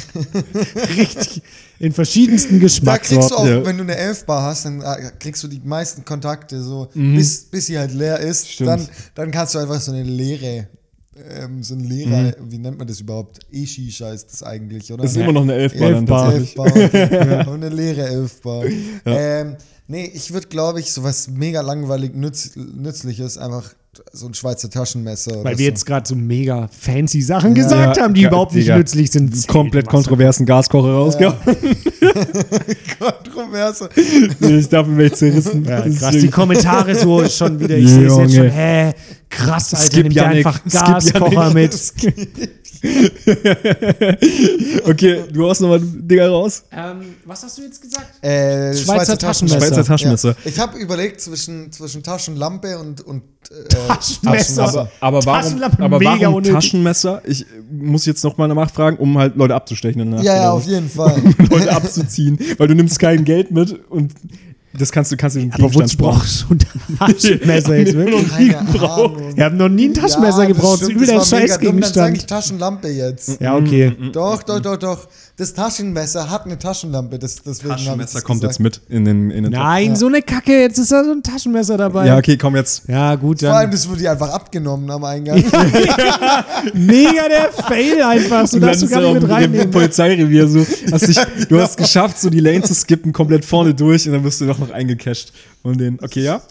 Richtig. In verschiedensten Da kriegst du auch, Geschmackssorten. Ja. wenn du eine Elfbar hast, dann äh, kriegst du die meisten Kontakte so, bis, bis sie halt leer ist. Dann, dann kannst du einfach so eine leere, ähm, so ein leerer, wie nennt man das überhaupt? E-Shisha ist das eigentlich, oder? das ist immer noch eine Elfbar Elfbar. Elfbar, okay. <laughs> Und eine leere Elfbar. Ähm, nee, ich würde, glaube ich, sowas mega langweilig nütz, nützliches, einfach so ein Schweizer Taschenmesser. oder Weil so. wir jetzt gerade so mega fancy Sachen gesagt Ja, haben, die ja, überhaupt nicht nützlich sind. Komplett kontroversen Gaskocher rausgehauen. <laughs> Kontroverse. Nee, ich dafür wäre ich zerrissen. Ja, krass, die Kommentare so schon wieder. Ich sehe es jetzt schon. Hä, krass, Alter, Skip nimm dir Yannick, einfach Gaskocher mit. <laughs> <laughs> okay, du hast nochmal Dinger raus. Ähm, was hast du jetzt gesagt? Äh, Schweizer Taschenmesser. Schweizer Taschenmesser. Ja. Ich habe überlegt zwischen, zwischen Taschenlampe und, und äh, Taschenmesser. Aber, aber warum, Taschenlampe, aber warum. Taschenmesser? Ich äh, muss jetzt nochmal nachfragen, um halt Leute abzustechen. danach, Ja, ja, auf was? jeden Fall. <laughs> Leute abzuziehen, weil du nimmst kein Geld mit und das kannst du kannst du den Aber wozu brauchst du ein Taschenmesser <laughs> jetzt wirklich? Wir haben noch nie ein Taschenmesser Ja, das gebraucht. Das ist stimmt, übel der das war mega dumm, Dann sage ich. Taschenlampe jetzt. Ja, okay. Doch, doch, doch, doch. Das Taschenmesser hat eine Taschenlampe. Das, deswegen Taschenmesser das kommt gesagt. jetzt mit in den, in den Nein, so eine Kacke. Jetzt ist da so ein Taschenmesser dabei. Ja, okay, komm jetzt. Ja, gut, Vor allem, dann. das wurde dir einfach abgenommen am Eingang. <laughs> Mega der Fail einfach. So darfst du gar du nicht mit reinnehmen. Polizeirevier so. Hast dich, <laughs> du hast geschafft, so die Lane zu skippen, komplett vorne durch und dann wirst du doch noch eingecasht. Und den, okay, ja?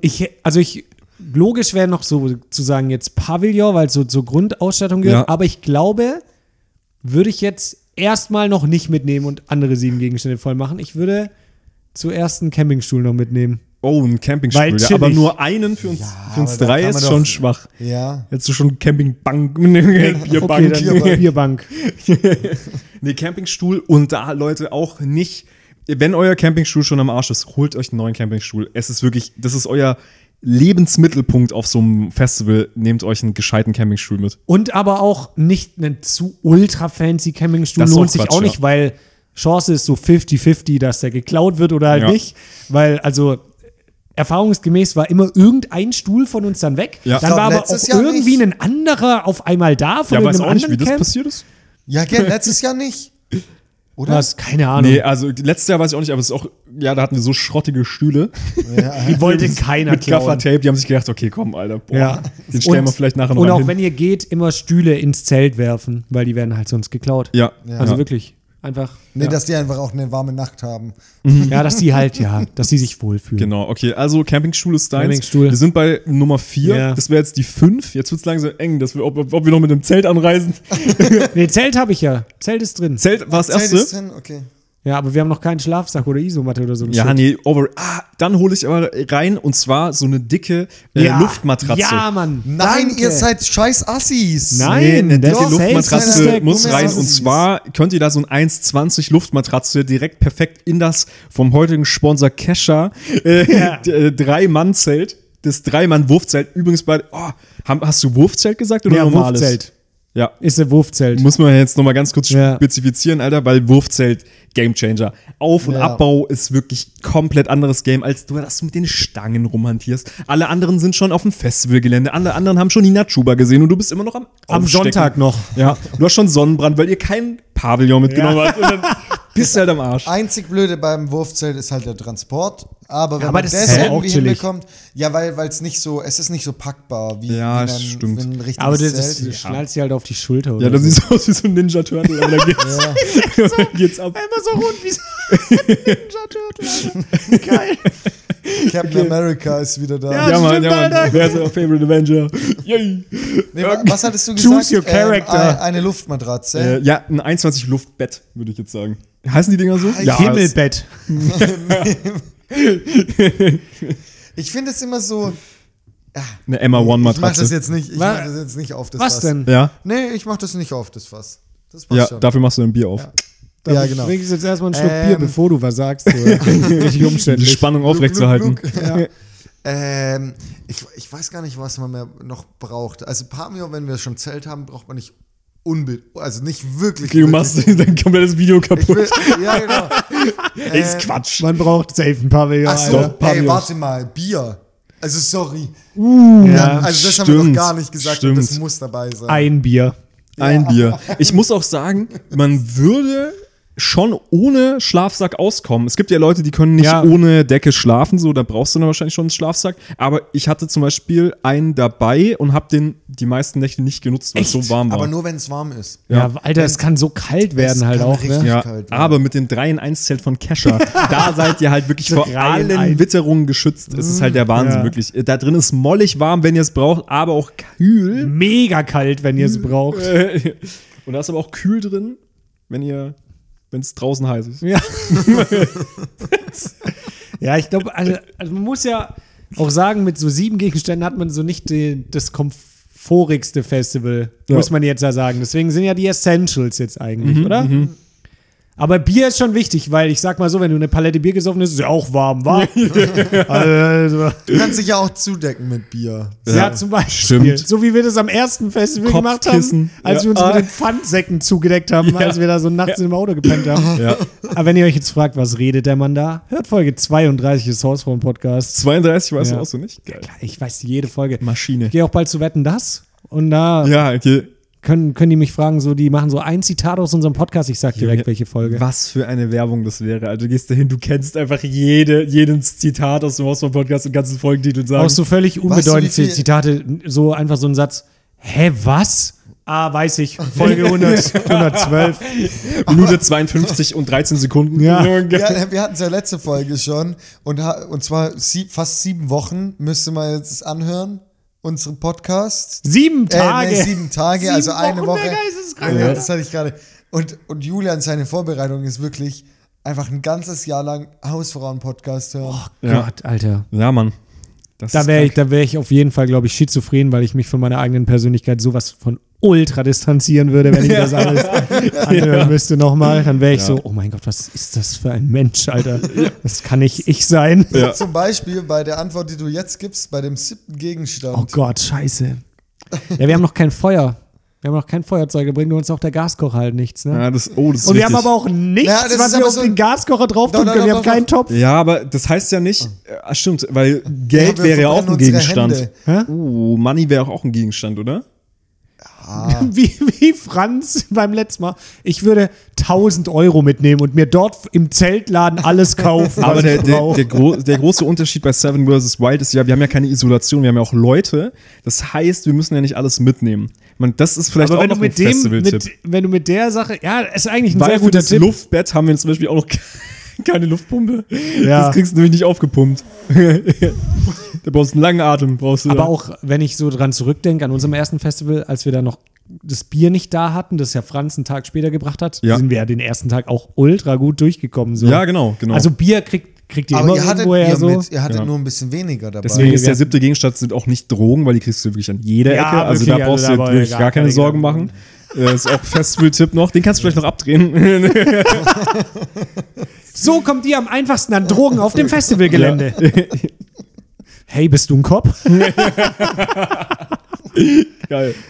Ich, also ich, logisch wäre noch so zu sagen jetzt Pavillon, weil es so zur Grundausstattung gehört. Ja. Aber ich glaube, würde ich jetzt erstmal noch nicht mitnehmen und andere sieben Gegenstände voll machen. Ich würde zuerst einen Campingstuhl noch mitnehmen. Oh, ein Weil Campingstuhl. Ja, chillig. aber nur einen für uns, für uns drei ist doch- schon schwach. ja. Jetzt du schon Campingbank, <laughs> Bierbank. Okay, <laughs> Bierbank. Nee, Campingstuhl und da, Leute, auch nicht, wenn euer Campingstuhl schon am Arsch ist, holt euch einen neuen Campingstuhl. Es ist wirklich, das ist euer Lebensmittelpunkt auf so einem Festival. Nehmt euch einen gescheiten Campingstuhl mit. Und aber auch nicht einen zu ultra fancy Campingstuhl Das lohnt auch sich Quatsch, auch nicht, ja. weil Chance ist so 50-50, dass der geklaut wird oder halt Ja. nicht. Weil, also, erfahrungsgemäß war immer irgendein Stuhl von uns dann weg. Ja. Dann war aber auch Jahr irgendwie nicht. ein anderer auf einmal da von Ja, weiß irgendeinem auch nicht, wie anderen das Camp. passiert ist. Ja, gell, letztes Jahr nicht. <laughs> Oder? Was? Keine Ahnung. Nee, also letztes Jahr weiß ich auch nicht, aber es ist auch, ja, da hatten wir so schrottige Stühle Die wollte keiner mit klauen. Gaffertape. Die haben sich gedacht, okay, komm, Alter, boah, Ja. den stellen Und- wir vielleicht nachher noch Und auch hin. wenn ihr geht, immer Stühle ins Zelt werfen, weil die werden halt sonst geklaut. ja, Also ja. wirklich. Einfach. Nee, ja. dass die einfach auch eine warme Nacht haben. ja, dass die halt, ja, dass sie sich wohlfühlen. Genau, okay, also Campingstuhl ist deins. Campingstuhl. Wir sind bei Nummer 4, Ja. das wäre jetzt die 5. Jetzt wird es langsam eng, dass wir, ob, ob wir noch mit dem Zelt anreisen. <laughs> Nee, Zelt habe ich ja. Zelt ist drin. Zelt war das Zelt erste. ist drin? Okay. Ja, aber wir haben noch keinen Schlafsack oder Isomatte oder so. ein Ja, Shit. nee, over. Ah, dann hole ich aber rein und zwar so eine dicke äh, Ja. Luftmatratze. Ja, Mann. Nein, Danke. ihr seid scheiß Assis. Nein, Nee, eine das dicke ist Luftmatratze muss rein. Und zwar könnt ihr da so ein 1,20 Luftmatratze direkt perfekt in das vom heutigen Sponsor Kesha äh, <laughs> Ja. äh, Drei-Mann-Zelt. Das Drei-Mann-Wurfzelt. Übrigens bei. Oh, hast du Wurfzelt gesagt oder Ja, normales? Wurfzelt. Ja. Ist ein Wurfzelt. Muss man jetzt nochmal ganz kurz Ja. spezifizieren, Alter, weil Wurfzelt Gamechanger. Auf- und Ja. Abbau ist wirklich komplett anderes Game, als du, dass du mit den Stangen rumhantierst. Alle anderen sind schon auf dem Festivalgelände, alle anderen haben schon die Natschuba gesehen und du bist immer noch am Am Aufstecken. Sonntag noch. Ja, du hast schon Sonnenbrand, weil ihr kein Pavillon mitgenommen Ja. habt und dann <laughs> bist du halt am Arsch. Einzig Blöde beim Wurfzelt ist halt der Transport. Aber wenn aber man das das, ist ja auch irgendwie hinbekommt, ja, weil es nicht so, es ist nicht so packbar wie, Ja, wie ein, stimmt. wie ein richtiges aber das, Zelt. schnallt sie halt auf die Schulter. Oder Ja, das so. sieht so aus wie so ein Ninja Turtle, aber da geht's, <laughs> da geht's ab. Immer so rund wie so ein <laughs> Ninja Turtle. Geil. <laughs> Captain America ist wieder da. Ja, Ja, Mann, ja, Mann. Wer ist euer Favorite Avenger? Yay. Nee, wa- was hattest du gesagt? Choose your character. ein, eine Luftmatratze. Äh, ja, ein 21 Luftbett, würde ich jetzt sagen. Heißen die Dinger so? Ja, Himmelbett. <laughs> Ich finde es immer so. Eine Emma One Ich mach das Matratze. jetzt nicht. Ich mach das jetzt nicht auf das Was Fass. denn? Ja, Nee, ich mach das nicht auf das Fass. Das passt ja, schon. dafür machst du ein Bier auf. Ja, ja genau. Trinkst jetzt erstmal einen Schluck Ähm. Bier, bevor du was sagst. So. <laughs> Richtig Die. Spannung aufrechtzuerhalten. Ja. <laughs> Ähm, ich, ich weiß gar nicht, was man mehr noch braucht. Also Pamio, wenn wir schon Zelt haben, braucht man nicht unbedingt, also nicht wirklich. Du wirklich. machst dein komplettes Video Ich will, kaputt. <laughs> ja, genau. Ist Ähm, Quatsch. Man braucht safe ein Pavillon. Ach so, Doch, ey, warte mal, Bier. Also sorry. Ja. Also das haben wir noch stimmt, gar nicht gesagt und das stimmt. muss dabei sein. Ein Bier. Ein Bier. Ich muss auch sagen, man würde schon ohne Schlafsack auskommen. Es gibt ja Leute, die können nicht Ja. ohne Decke schlafen, so, da brauchst du dann wahrscheinlich schon einen Schlafsack. Aber ich hatte zum Beispiel einen dabei und habe den die meisten Nächte nicht genutzt, weil es Echt? so warm war. Aber nur wenn es warm ist. Ja, Alter, es kann so kalt werden Es halt kann auch, ne? richtig- ja, kalt, ja. aber mit dem 3 in 1 Zelt von Kescher, <laughs> da seid ihr halt wirklich vor 3 in allen 1. Witterungen geschützt. Es ist halt der Wahnsinn, Ja. wirklich. Da drin ist mollig warm, wenn ihr es braucht, aber auch kühl. Mega kalt, wenn ihr es braucht. <laughs> Und da ist aber auch kühl drin, wenn ihr, wenn es draußen heiß ist. Ja. <laughs> ja, ich glaube, also, also man muss ja auch sagen, mit so sieben Gegenständen hat man so nicht die, das komfortigste Festival, Ja. muss man jetzt ja sagen. Deswegen sind ja die Essentials jetzt eigentlich, oder? Aber Bier ist schon wichtig, weil ich sag mal so, wenn du eine Palette Bier gesoffen hast, ist es ja auch warm, wa? <laughs> also, Du kannst dich ja auch zudecken mit Bier. ja, zum Beispiel. stimmt. So wie wir das am ersten Festival gemacht haben, als Ja. wir uns Ah. mit den Pfandsäcken zugedeckt haben, als wir da so nachts im Auto gepennt haben. Ja. Aber wenn ihr euch jetzt fragt, was redet der Mann da? Hört Folge 32 des Hausfrauen-Podcasts. 32, weißt Ja. du auch so nicht? Geil. Ich weiß jede Folge. Maschine. Ich gehe auch bald zu Wetten, das. Und da Ja, okay. Können, können die mich fragen, so, die machen so ein Zitat aus unserem Podcast. Ich sag direkt, welche Folge. Was für eine Werbung das wäre. Also du gehst dahin, du kennst einfach jede, jedes Zitat aus dem Haus vom Podcast und ganzen Folgentitel sagen. Auch so völlig Weißt du, unbedeutende wie viel- Zitate. So einfach so ein Satz. Hä, was? Ah, weiß ich. Folge <laughs> 100, 112. <laughs> Minute 52 und 13 Sekunden. Ja. Ja, wir hatten es ja letzte Folge schon und, und zwar sie, fast sieben Wochen müsste man jetzt anhören, unseren Podcast. Sieben Tage. Äh, nee, sieben Tage, Sieben also eine Wochen, Woche. Geisteskranke. Ja, das hatte ich gerade. Und, und Julian, seine Vorbereitung ist wirklich einfach ein ganzes Jahr lang Hausfrauen-Podcast hören. Ja. Gott, Alter. Ja, Mann. Das Da wäre ich, da wär ich auf jeden Fall, glaube ich, schizophren, weil ich mich von meiner eigenen Persönlichkeit sowas von ultra distanzieren würde, wenn ich <laughs> das alles anhören müsste nochmal. Dann wäre ich so, oh mein Gott, was ist das für ein Mensch, Alter? Das kann nicht ich sein. Ja. Zum Beispiel bei der Antwort, die du jetzt gibst, bei dem siebten Gegenstand. Oh Gott, scheiße. Ja, wir haben noch kein Feuer. Wir haben noch kein Feuerzeug, da bringt uns auch der Gaskocher halt nichts, ne? Ja, das, oh, das ist Und wir richtig. haben aber auch nichts, Ja, was wir auf so- den Gaskocher drauf tun können. Wir haben keinen Topf. Ja, aber das heißt ja nicht, äh, stimmt, weil Geld wir wäre ja auch ein Gegenstand. Oh, Money wäre auch ein Gegenstand, oder? <laughs> Wie, wie Franz beim letzten Mal. Ich würde 1000 Euro mitnehmen und mir dort im Zeltladen alles kaufen. Aber der, der, der, gro der große Unterschied bei Seven vs. Wild ist ja, wir haben ja keine Isolation, wir haben ja auch Leute. Das heißt, wir müssen ja nicht alles mitnehmen. Man, das ist vielleicht Aber auch noch ein Festival-Tipp. wenn du mit der Sache, ja, ist eigentlich ein Weil sehr für guter das Tipp. Luftbett haben wir zum Beispiel auch noch <laughs> <laughs> <laughs> keine Luftpumpe. Ja. Das kriegst du nämlich nicht aufgepumpt. <laughs> da brauchst du einen langen Atem. Brauchst du Aber da. auch, wenn ich so dran zurückdenke, an unserem ersten Festival, als wir da noch das Bier nicht da hatten, das ja Franz einen Tag später gebracht hat, Ja. sind wir ja den ersten Tag auch ultra gut durchgekommen. So. Ja, genau, genau. Also Bier kriegt, kriegt ihr Aber immer ihr hattet Bier so. mit, ihr hattet Ja. nur ein bisschen weniger dabei. Deswegen ist der siebte Gegenstand sind auch nicht Drogen, weil die kriegst du wirklich an jeder Ja, Ecke. Also wirklich, da brauchst also du wirklich war gar keine Sorgen machen. Äh, ist auch Festival-Tipp noch. Den kannst du vielleicht noch abdrehen. <laughs> So kommt ihr am einfachsten an Drogen auf dem Festivalgelände. Hey, bist du ein Kopf? <laughs> Geil. <laughs>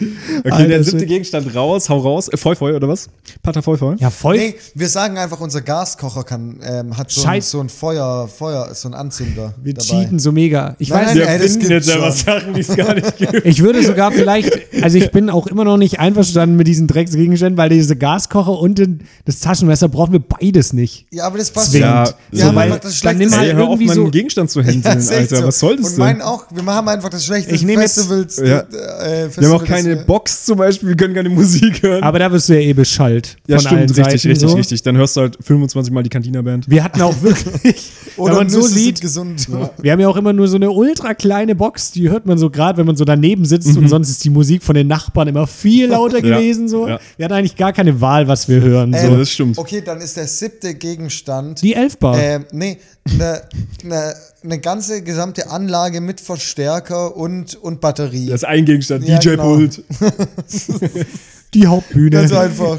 Okay, Alter, der siebte. Gegenstand raus, hau raus. Äh, Feu, Feu, oder was? Pater Feu, Feu. Ja, voll. Nee, wir sagen einfach, unser Gaskocher kann, ähm, hat so ein, Scheiß- so ein Feuer, Feuer, so ein Anzünder. wir dabei. cheaten so mega. Ich Nein, weiß nein, das finden jetzt aber. Sachen, die es gar nicht <laughs> gibt. ich würde sogar vielleicht, also ich bin auch immer noch nicht einverstanden mit diesen Drecksgegenständen, weil diese Gaskocher und den, das Taschenmesser brauchen wir beides nicht. Ja, aber das passt Zwingend. ja. Ja, Wir so, haben weil- einfach das dann nimm schlechteste. halt Ey, hör auf, irgendwie meinen so- Gegenstand zu händeln, Ja, <laughs> Alter. so. Was soll das Und denn? meinen auch, wir haben einfach das schlechteste Ich Festivals, Ja. äh, Festival Wir haben auch keine Box zum Beispiel, wir können keine Musik hören. Aber da wirst du ja eh beschallt. ja, von allen stimmt, richtig, Seiten richtig, so. richtig. Dann hörst du halt 25 Mal die Cantina-Band. Wir hatten auch wirklich, <laughs> Oder man so sind sieht, gesund. <laughs> wir haben ja auch immer nur so eine ultra kleine Box, die hört man so gerade, wenn man so daneben sitzt und sonst ist die Musik von den Nachbarn immer viel lauter <laughs> Mhm. Gewesen. So. ja. Wir hatten eigentlich gar keine Wahl, was wir hören. So, So. das stimmt. Okay, dann ist der siebte Gegenstand. Die Elfbar. Ähm, nee, eine ne, ne ganze gesamte Anlage mit Verstärker und, und Batterie. Das ist ein Gegenstand, Ja, genau. DJ-Pult. <laughs> die Hauptbühne. Ganz einfach.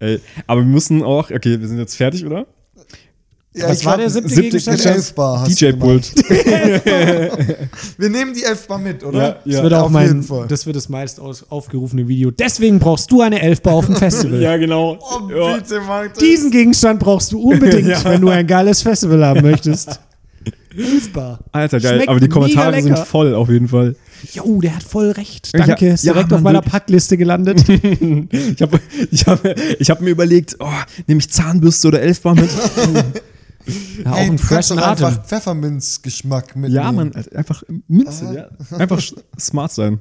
Ey, <laughs> Aber wir müssen auch, okay, wir sind jetzt fertig, oder? Ja, Was war glaub, der siebte siebte Gegenstand? Elfbar DJ-Pult. <laughs> Wir nehmen die Elfbar mit, oder? Ja, Das wird auch auf mein, jeden Fall. das wird das meist aus, aufgerufene Video. Deswegen brauchst du eine Elfbar auf dem <laughs> Festival. Ja, genau. Oh, ja. bitte. Diesen Gegenstand brauchst du unbedingt, <laughs> Ja. wenn du ein geiles Festival haben möchtest. Elfbar. Alter, geil. Schmeckt Aber die Kommentare sind voll auf jeden Fall. Jo, der hat voll recht. Danke. Ja, ist ja, direkt Mann, auf meiner. Packliste gelandet. Ich habe ich hab, ich hab mir überlegt, oh, nehme ich Zahnbürste oder Elfbar mit? Ja, auch Hey, einen du kannst freshen Atem. einfach Pfefferminzgeschmack mitnehmen. ja, man, also einfach Minze, ja. Einfach smart sein.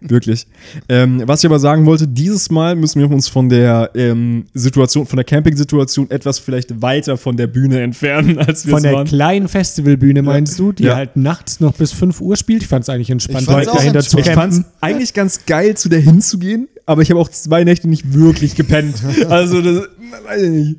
Wirklich. Ähm, was ich aber sagen wollte, dieses Mal müssen wir uns von der ähm, Situation, von der Camping-Situation etwas vielleicht weiter von der Bühne entfernen, <laughs> als wir Von es der waren. kleinen Festivalbühne meinst du, die Ja. halt nachts noch bis 5 Uhr spielt? Ich fand es eigentlich entspannt, Ich fand's auch dahinter zu entspannt. Ich fand's campen. eigentlich ganz geil, zu der hinzugehen, aber ich habe auch zwei Nächte nicht wirklich gepennt. <laughs> Also, das weiß ich nicht.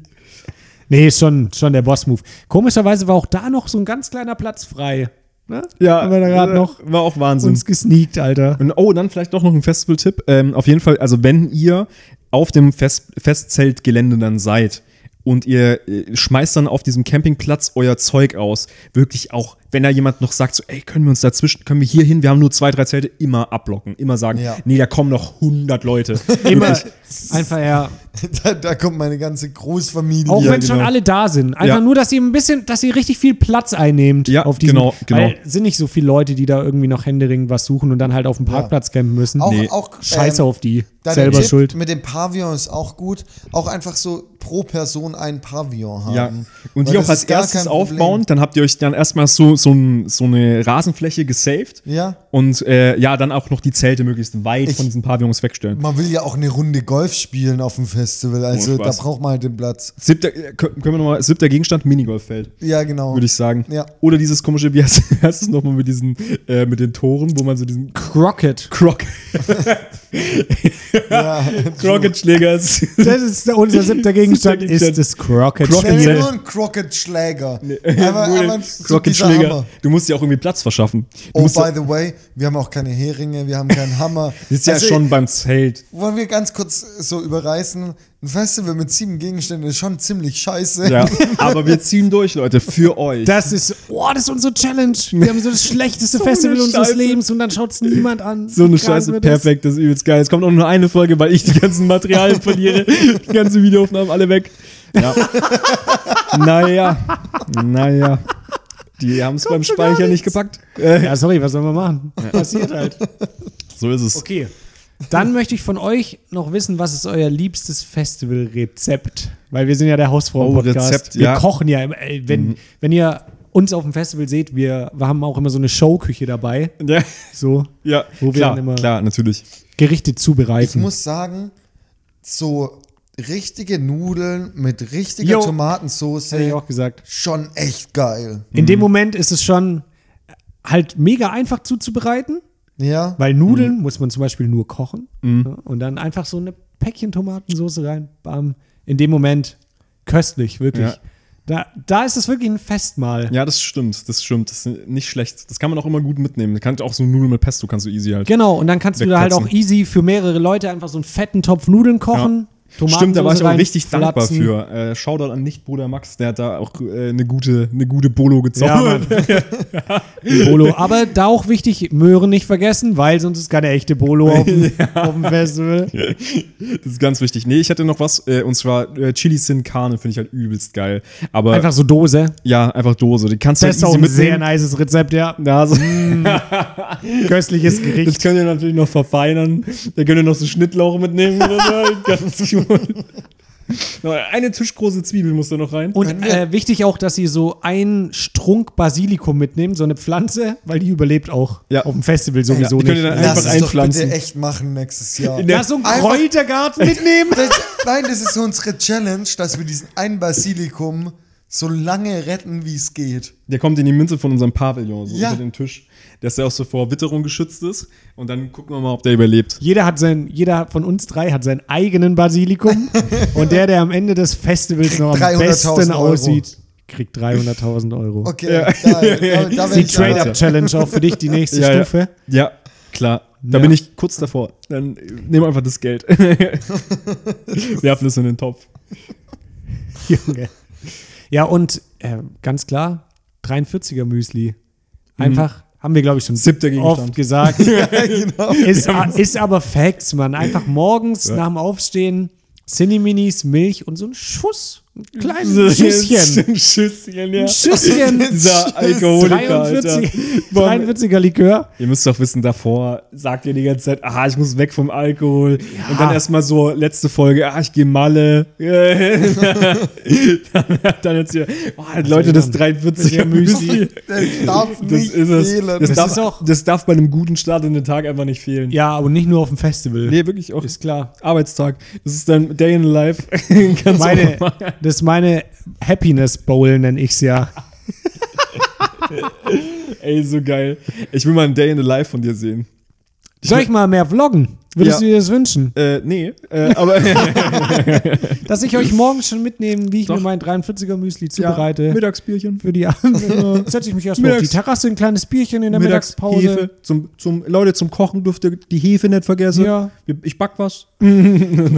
Nee, ist schon, schon der Boss-Move. Komischerweise war auch da noch so ein ganz kleiner Platz frei. Ne? Ja, Haben wir da gerade äh, noch war auch Wahnsinn. uns gesneakt, Alter. Und oh, dann vielleicht doch noch ein Festival-Tipp. Ähm, auf jeden Fall, also wenn ihr auf dem Fest Festzeltgelände dann seid und ihr äh, schmeißt dann auf diesem Campingplatz euer Zeug aus, wirklich auch, wenn da jemand noch sagt, so, ey, können wir uns dazwischen, können wir hier hin, wir haben nur zwei, drei Zelte, immer abblocken, immer sagen, Ja. nee, da kommen noch 100 Leute. Immer <laughs> einfach ja. <laughs> Da, da kommt meine ganze Großfamilie. Auch Ja, wenn schon genau. alle da sind. Einfach Ja. nur, dass ihr ein bisschen, dass ihr richtig viel Platz einnehmt Ja, auf diesem. genau, genau. Weil sind nicht so viele Leute, die da irgendwie noch händeringend was suchen und dann halt auf dem Parkplatz campen müssen. Auch, Nee. auch, Scheiße ähm, auf die. Selber Tipp schuld. Mit dem Pavillon ist auch gut. Auch einfach so pro Person ein Pavillon haben. Ja, und Weil die auch als erstes aufbauen, dann habt ihr euch dann erstmal so, so, ein, so eine Rasenfläche gesaved Ja. und äh, ja, dann auch noch die Zelte möglichst weit Ich- von diesen Pavillons wegstellen. Man will ja auch eine Runde Golf spielen auf dem Festival. Also da braucht man halt den Platz. Siebter, äh, können wir nochmal, siebter Gegenstand, Minigolffeld, Ja, genau. würde ich sagen. Ja. Oder dieses komische, wie heißt, <laughs> wie heißt es nochmal mit diesen, äh, mit den Toren, wo man so diesen Crockett. Croc, <laughs> ja. <laughs> Crockett-Schläger ist. Das ist unser siebter Gegenstand, ist das Crockett. Crockett- Crockett- nur ein Crockett-Schläger. Dieser Crockett-Schläger. Du musst dir auch irgendwie Platz verschaffen. Du Oh, by the way, wir haben auch keine Heringe, wir haben keinen Hammer. das ist ja Also, schon beim Zelt. Wollen wir ganz kurz so überreißen? Ein Festival mit sieben Gegenständen ist schon ziemlich scheiße. Ja, <laughs> aber wir ziehen durch, Leute, für euch. Das ist, oh, das ist unsere Challenge. Wir haben so das schlechteste <laughs> So Festival unseres Scheiße. Lebens und dann schaut es niemand an. So eine Scheiße, perfekt, das ist übelst geil. Es kommt auch nur eine Folge, weil ich die ganzen Materialien <laughs> verliere. Die ganzen Videoaufnahmen alle weg. Ja. naja, naja. Die haben es beim Speicher nicht gepackt. Äh, Ja, sorry, was sollen wir machen? Passiert halt. so ist es. Okay. Dann möchte ich von euch noch wissen, was ist euer liebstes Festivalrezept? Weil wir sind ja der Hausfrau-Podcast. Oh, Rezept, wir ja. Mhm. kochen ja. immer. Ey, Wenn, wenn ihr uns auf dem Festival seht, wir, wir haben auch immer so eine Showküche dabei. Ja, So ja Wo wir klar, dann immer- klar, natürlich. Gerichte Ich zubereiten. muss sagen, so richtige Nudeln mit richtiger Jo. Hätte ich Tomatensauce auch gesagt. schon echt geil. In dem Moment ist es schon halt mega einfach zuzubereiten, Ja. weil Nudeln Mhm. muss man zum Beispiel nur kochen ja, und dann einfach so eine Päckchen Tomatensauce rein. Bam. In dem Moment köstlich, wirklich. Ja. Da, da ist es wirklich ein Festmahl. Ja, das stimmt, das stimmt. Das ist nicht schlecht. Das kann man auch immer gut mitnehmen. Man kann auch so Nudeln mit Pesto, kannst du easy halt. Genau, und dann kannst du da halt auch easy für mehrere Leute einfach so einen fetten Topf Nudeln kochen. Stimmt, da war ich auch richtig dankbar reinflatzen. für. Äh, Shoutout an Nicht-Bruder Max, der hat da auch äh, eine gute, eine gute Bolo Ja, gezaubert. Mann. <laughs> Bolo. Aber da auch wichtig, Möhren nicht vergessen, weil sonst ist keine echte Bolo auf dem, <laughs> auf dem Festival. Das ist ganz wichtig. Nee, ich hatte noch was, äh, und zwar äh, Chili Sin Carne, finde ich halt übelst geil. Aber Einfach so Dose. ja, einfach Dose. Die kannst du Das halt ist auch easy ein sehr nices Rezept, ja. Ja, so. <laughs> Köstliches Das Gericht. könnt ihr natürlich noch verfeinern. Da könnt ihr noch so Schnittlauch mitnehmen oder so. Ganz <laughs> Eine Tischgroße Zwiebel muss da noch rein. Und äh, wichtig auch, dass sie so einen Strunk Basilikum mitnehmen, so eine Pflanze, weil die überlebt auch Ja. auf dem Festival sowieso die könnt ihr nicht. dann Lass einfach doch einpflanzen. bitte echt machen nächstes Jahr. In der- Ja, so einen Einfach- Kräutergarten mitnehmen. <laughs> Das, nein, das ist so unsere Challenge, dass wir diesen einen Basilikum so lange retten, wie es geht. Der kommt in die Münze von unserem Pavillon, so Ja. unter den Tisch. Dass der auch so vor Witterung geschützt ist. Und dann gucken wir mal, ob der überlebt. Jeder hat sein, jeder von uns drei hat seinen eigenen Basilikum <laughs> und der, der am Ende des Festivals noch am 300.000 besten Euro. aussieht, kriegt 300.000 Euro. Okay, geil. Da, <laughs> da, da Die. Trade-Up-Challenge auch für dich, die nächste Ja, ja. Stufe. Ja, klar. Da Ja. bin ich kurz davor. Dann nehmen wir einfach das Geld. <laughs> Werfen es in den Topf. Junge. Ja, und äh, ganz klar, 43er Müsli. Einfach, haben wir, glaube ich, schon oft gesagt. <laughs> Ja, genau. <laughs> ist, ist aber Facts, Mann. Einfach morgens nach dem Aufstehen Cinni-Minis, Milch und so ein Schuss. Ein kleines Schüsschen. Schüsschen, <laughs> ja. <laughs> Schüsschen. Dieser Alkoholiker, Alter. 43, Boah, 43er Likör. Ihr müsst doch wissen, davor sagt ihr die ganze Zeit, ah, ich muss weg vom Alkohol. Und dann erstmal so, letzte Folge, ah, ich gehe Malle. <laughs> dann, dann jetzt hier, oh, Leute, das 43er Müsli. Das darf Das nicht ist es. fehlen. Das, Das darf, ist auch- das darf bei einem guten Start in den Tag einfach nicht fehlen. Ja, aber nicht nur auf dem Festival. Nee, wirklich auch. Ist klar. Arbeitstag. Das ist dein Day in Life. Kannst du Meine. Das ist meine Happiness Bowl, nenne ich es ja. <laughs> Ey, so geil. Ich will mal ein Day in the Life von dir sehen. Soll ich mal mehr vloggen? Würdest Ja. du dir das wünschen? Äh, nee, äh, aber <laughs> Dass ich euch morgen schon mitnehme, wie ich Doch. mir mein 43er Müsli zubereite. Ja, Mittagsbierchen. für die Abend. <laughs> Setze ich mich erstmal auf die Mittags- Terrasse, ein kleines Bierchen in der Mittagspause. Hefe. Zum, zum, Leute, zum Kochen dürft ihr die Hefe nicht vergessen. Ja. Ich back was. <laughs>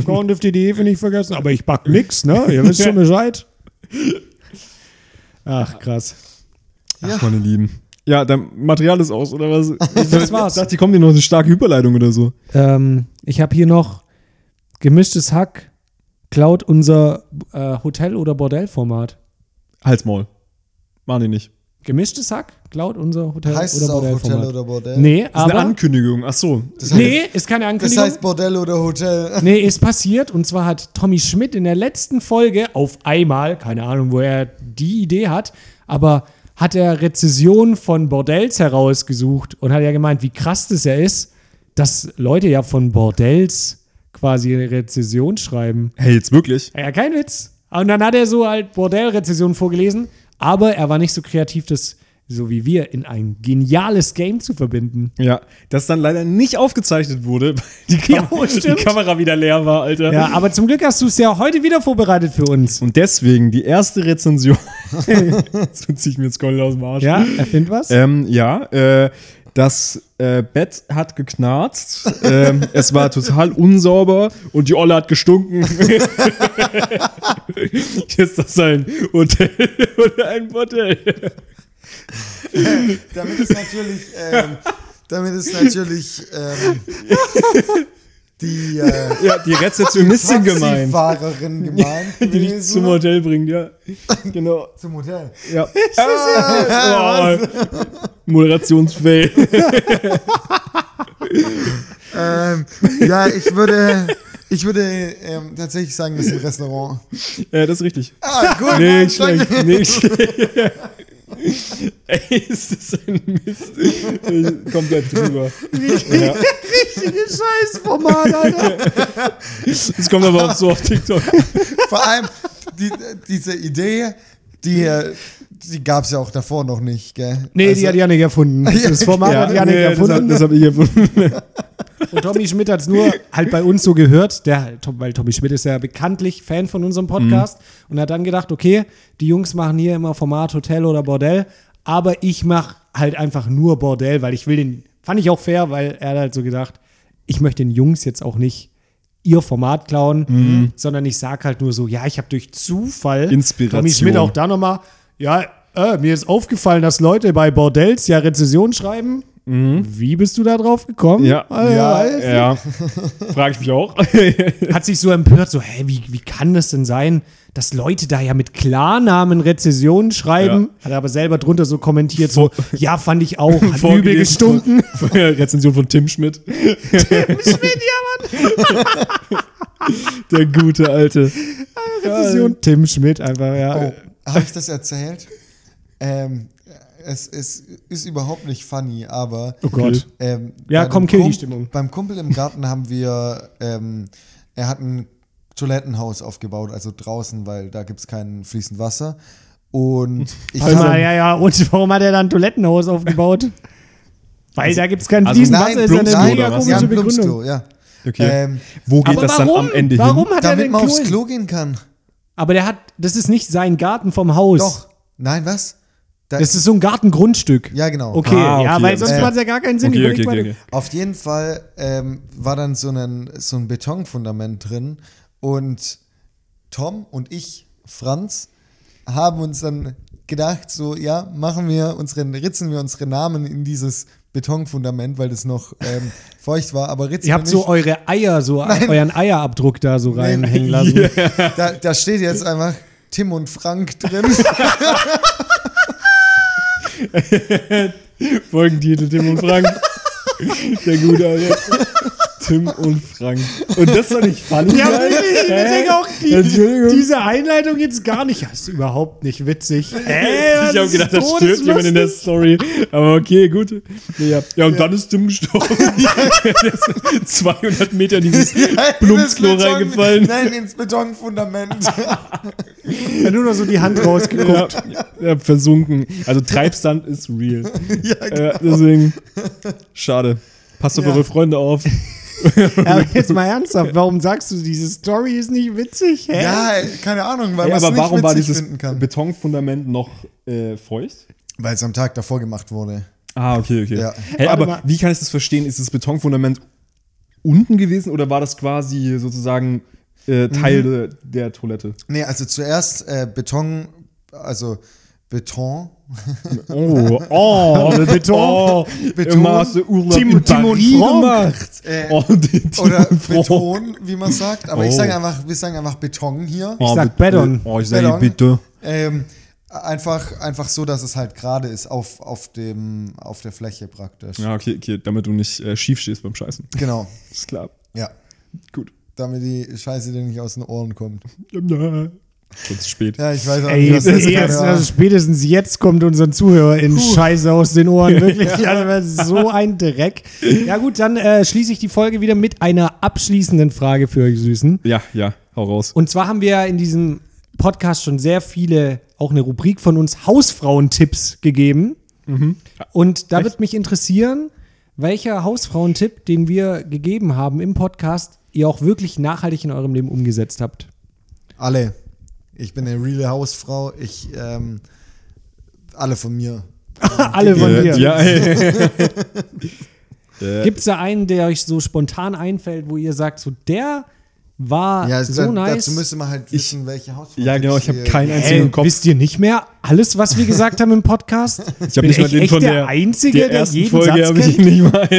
Kochen dürft ihr die Hefe nicht vergessen, aber ich back nix, ne? Ihr wisst schon Bescheid. Ach, krass. Ach, meine Lieben. Ja, dein Material ist aus, oder was? <laughs> Das war's. Ich dachte, hier kommt dir noch eine starke Überleitung oder so. Ähm, ich habe hier noch gemischtes Hack, klaut unser äh, Hotel- oder Bordellformat. Halsmaul. Machen die nicht. Gemischtes Hack, klaut unser Hotel- Heißt oder es auch Bordellformat. Hotel oder Bordell? Nee, Das ist eine aber. Ankündigung. Ach so. Das heißt, Nee, ist keine das Ankündigung. heißt Bordell oder Hotel. <laughs> Nee, ist passiert. Und zwar hat Tommy Schmidt in der letzten Folge auf einmal, keine Ahnung, wo er die Idee hat, aber hat er Rezessionen von Bordells herausgesucht und hat ja gemeint, wie krass das ja ist, dass Leute ja von Bordells quasi eine Rezession schreiben. Hey, jetzt wirklich? Ja, kein Witz. Und dann hat er so halt Bordell-Rezessionen vorgelesen, aber er war nicht so kreativ, das so wie wir in ein geniales Game zu verbinden. Ja, das dann leider nicht aufgezeichnet wurde, <laughs> weil die, Kam Ja, die. Kamera wieder leer war, Alter. Ja, aber zum Glück hast du es ja heute wieder vorbereitet für uns. Und deswegen die erste Rezension. <laughs> so zieh ich mir jetzt Gold aus dem Arsch. Ja, erfind was? Ähm, ja, äh, das äh, Bett hat geknarzt, <laughs> ähm, es war total unsauber und die Olle hat gestunken. Ist das ein Hotel oder ein <laughs> Damit ist natürlich, ähm, damit ist natürlich ähm, die äh, Ja, die Rezeptionistin gemeint, Taxifahrerin gemeint. <laughs> die dich zum Hotel bringt, ja. Genau. Zum Hotel. Ja. Ah, <laughs> oh, Moderationsfail. Ähm, ja, ich würde, ich würde ähm, tatsächlich sagen, das ist ein Restaurant. Ja, das ist richtig. Ah, gut. Nicht schlecht, nicht schlecht. Ey, ist das ein Mist. Ich- Komplett drüber. Ja. Richtiges Scheißformat, Alter. Das kommt aber auch so auf TikTok. Vor allem die, diese Idee, die, die gab es ja auch davor noch nicht, gell? Nee, Also- die hat Janik erfunden. <laughs> Das Format hat Janik nee, das erfunden. hab, das hab ich erfunden. Und Tommy Schmidt hat es nur halt bei uns so gehört, der, weil Tommy Schmidt ist ja bekanntlich Fan von unserem Podcast und hat dann gedacht, okay, die Jungs machen hier immer Format Hotel oder Bordell, aber ich mache halt einfach nur Bordell, weil ich will den, fand ich auch fair, weil er hat halt so gedacht, ich möchte den Jungs jetzt auch nicht ihr Format klauen, sondern ich sag halt nur so, ja, ich habe durch Zufall Inspiration. Tommy Schmidt auch da nochmal, ja, äh, mir ist aufgefallen, dass Leute bei Bordells ja Rezensionen schreiben. Wie bist du da drauf gekommen? Ja. Äh, Ja, weiß Ja, frage ich mich auch. <laughs> hat sich so empört, so, hä, wie, wie kann das denn sein, dass Leute da ja mit Klarnamen Rezessionen schreiben? Hat er aber selber drunter so kommentiert, so, ja, fand ich auch, hat übel gestunken. <laughs> Rezension von Tim Schmidt. Schmidt, ja, Mann. <laughs> Der gute Alte. Präzision. Tim Schmidt einfach, ja. Oh, habe ich das erzählt? ähm, es, es ist überhaupt nicht funny, aber Oh Gott. ähm, Ja, komm, kill die Stimmung. Beim Kumpel im Garten haben wir, ähm, er hat ein Toilettenhaus aufgebaut, also draußen, weil da gibt es kein fließend Wasser. Und <laughs> ich mal, habe ja, ja. Und warum hat er dann ein Toilettenhaus aufgebaut? Weil da gibt es kein also fließendes nein, Wasser, ist ja eine mega was? ja, komische ein Begründung. Plumpsklo, ja. Okay. Ähm, Wo geht Aber das warum? dann am Ende warum hin? hat er damit denn man aufs Klo? Klo gehen kann. Aber der hat, das ist nicht sein Garten vom Haus. Doch. Nein, was? Da, Das ist so ein Gartengrundstück. ja, genau. Okay, Ah, okay. ja, weil sonst Äh, macht es ja gar keinen Sinn. Okay, okay, okay, okay. Auf jeden Fall ähm, war dann so ein, so ein Betonfundament drin und Tom und ich, Franz, haben uns dann gedacht, so, ja, machen wir unsere, ritzen wir unsere Namen in dieses Betonfundament, weil das noch ähm, <laughs> feucht war, aber ritzen Ihr habt wir so nicht. eure Eier, so euren Eierabdruck da so reinhängen lassen. <laughs> da, da steht jetzt einfach Tim und Frank drin. <laughs> <laughs> Folgentitel Tim und Frank. <laughs> Der gute Alter. Tim und Frank. Und das soll nicht funny Ja, sein? ich denke auch, die, diese Einleitung jetzt gar nicht. Das ist überhaupt nicht witzig. Ey, Ich habe gedacht, das stört jemand in der Story. Aber okay, gut. Ja, ja und dann ist Tim gestorben. <laughs> Ist 200 Meter in dieses <laughs> Plumpsklo reingefallen. Nein, ins Betonfundament. <laughs> nur noch so die Hand rausgeguckt. Ja, ja, versunken. Also Treibstand ist real. ja, Äh, deswegen, schade. Passt auf Ja. eure Freunde auf. <laughs> Aber jetzt mal ernsthaft, warum sagst du, diese Story ist nicht witzig? Hä? ja, keine Ahnung, weil Hey, man es aber nicht warum war dieses finden kann. Betonfundament noch äh, feucht? Weil es am Tag davor gemacht wurde. Ah, okay, okay. Ja. Hey, aber mal. wie kann ich das verstehen? Ist das Betonfundament unten gewesen oder war das quasi sozusagen äh, Teil de, der Toilette? Nee, also zuerst äh, Beton, also Beton. Oh, oh, Beton. Oh, Beton. Immer hast du Urlaub Tim- in Tim und Paris Frank. gemacht. Äh, Oh, Oder. Beton, wie man sagt. Aber ich Oh. sage einfach, wir sagen einfach Beton hier. Oh, sag bitte. Beton. Oh, ich sage Beton. bitte. Ähm, einfach, einfach so, dass es halt gerade ist auf, auf, dem, auf der Fläche praktisch. Ja, okay, okay, damit du nicht äh, schief stehst beim Scheißen. Genau. Ist klar. Ja. Gut. Damit die Scheiße dir nicht aus den Ohren kommt. Sonst spät. Ja, ich weiß auch Ey, nicht, was jetzt, also spätestens jetzt kommt unseren Zuhörer in Scheiße aus den Ohren. <laughs> Wirklich, also so ein Dreck. Ja gut, dann äh, schließe ich die Folge wieder mit einer abschließenden Frage für euch Süßen. Ja, ja, hau raus. Und zwar haben wir in diesem Podcast schon sehr viele, auch eine Rubrik von uns, Hausfrauentipps gegeben. Und da wird mich interessieren, welcher Hausfrauentipp, den wir gegeben haben im Podcast, ihr auch wirklich nachhaltig in eurem Leben umgesetzt habt. Alle. Ich bin eine reale Hausfrau. Ich, ähm, alle von mir. <laughs> Alle von dir. Ja, ey. Gibt es da einen, der euch so spontan einfällt, wo ihr sagt, so der war Ja, so da, nice? dazu müsste man halt wissen, welche Hausfrau. ja, genau, ich habe keinen einzigen im Kopf. wisst ihr nicht mehr alles, was wir gesagt haben im Podcast? Ich habe Bin nicht mal ich den echt von der der, Einzige, der der jeden Folge Satz habe ich kennt? nicht mal.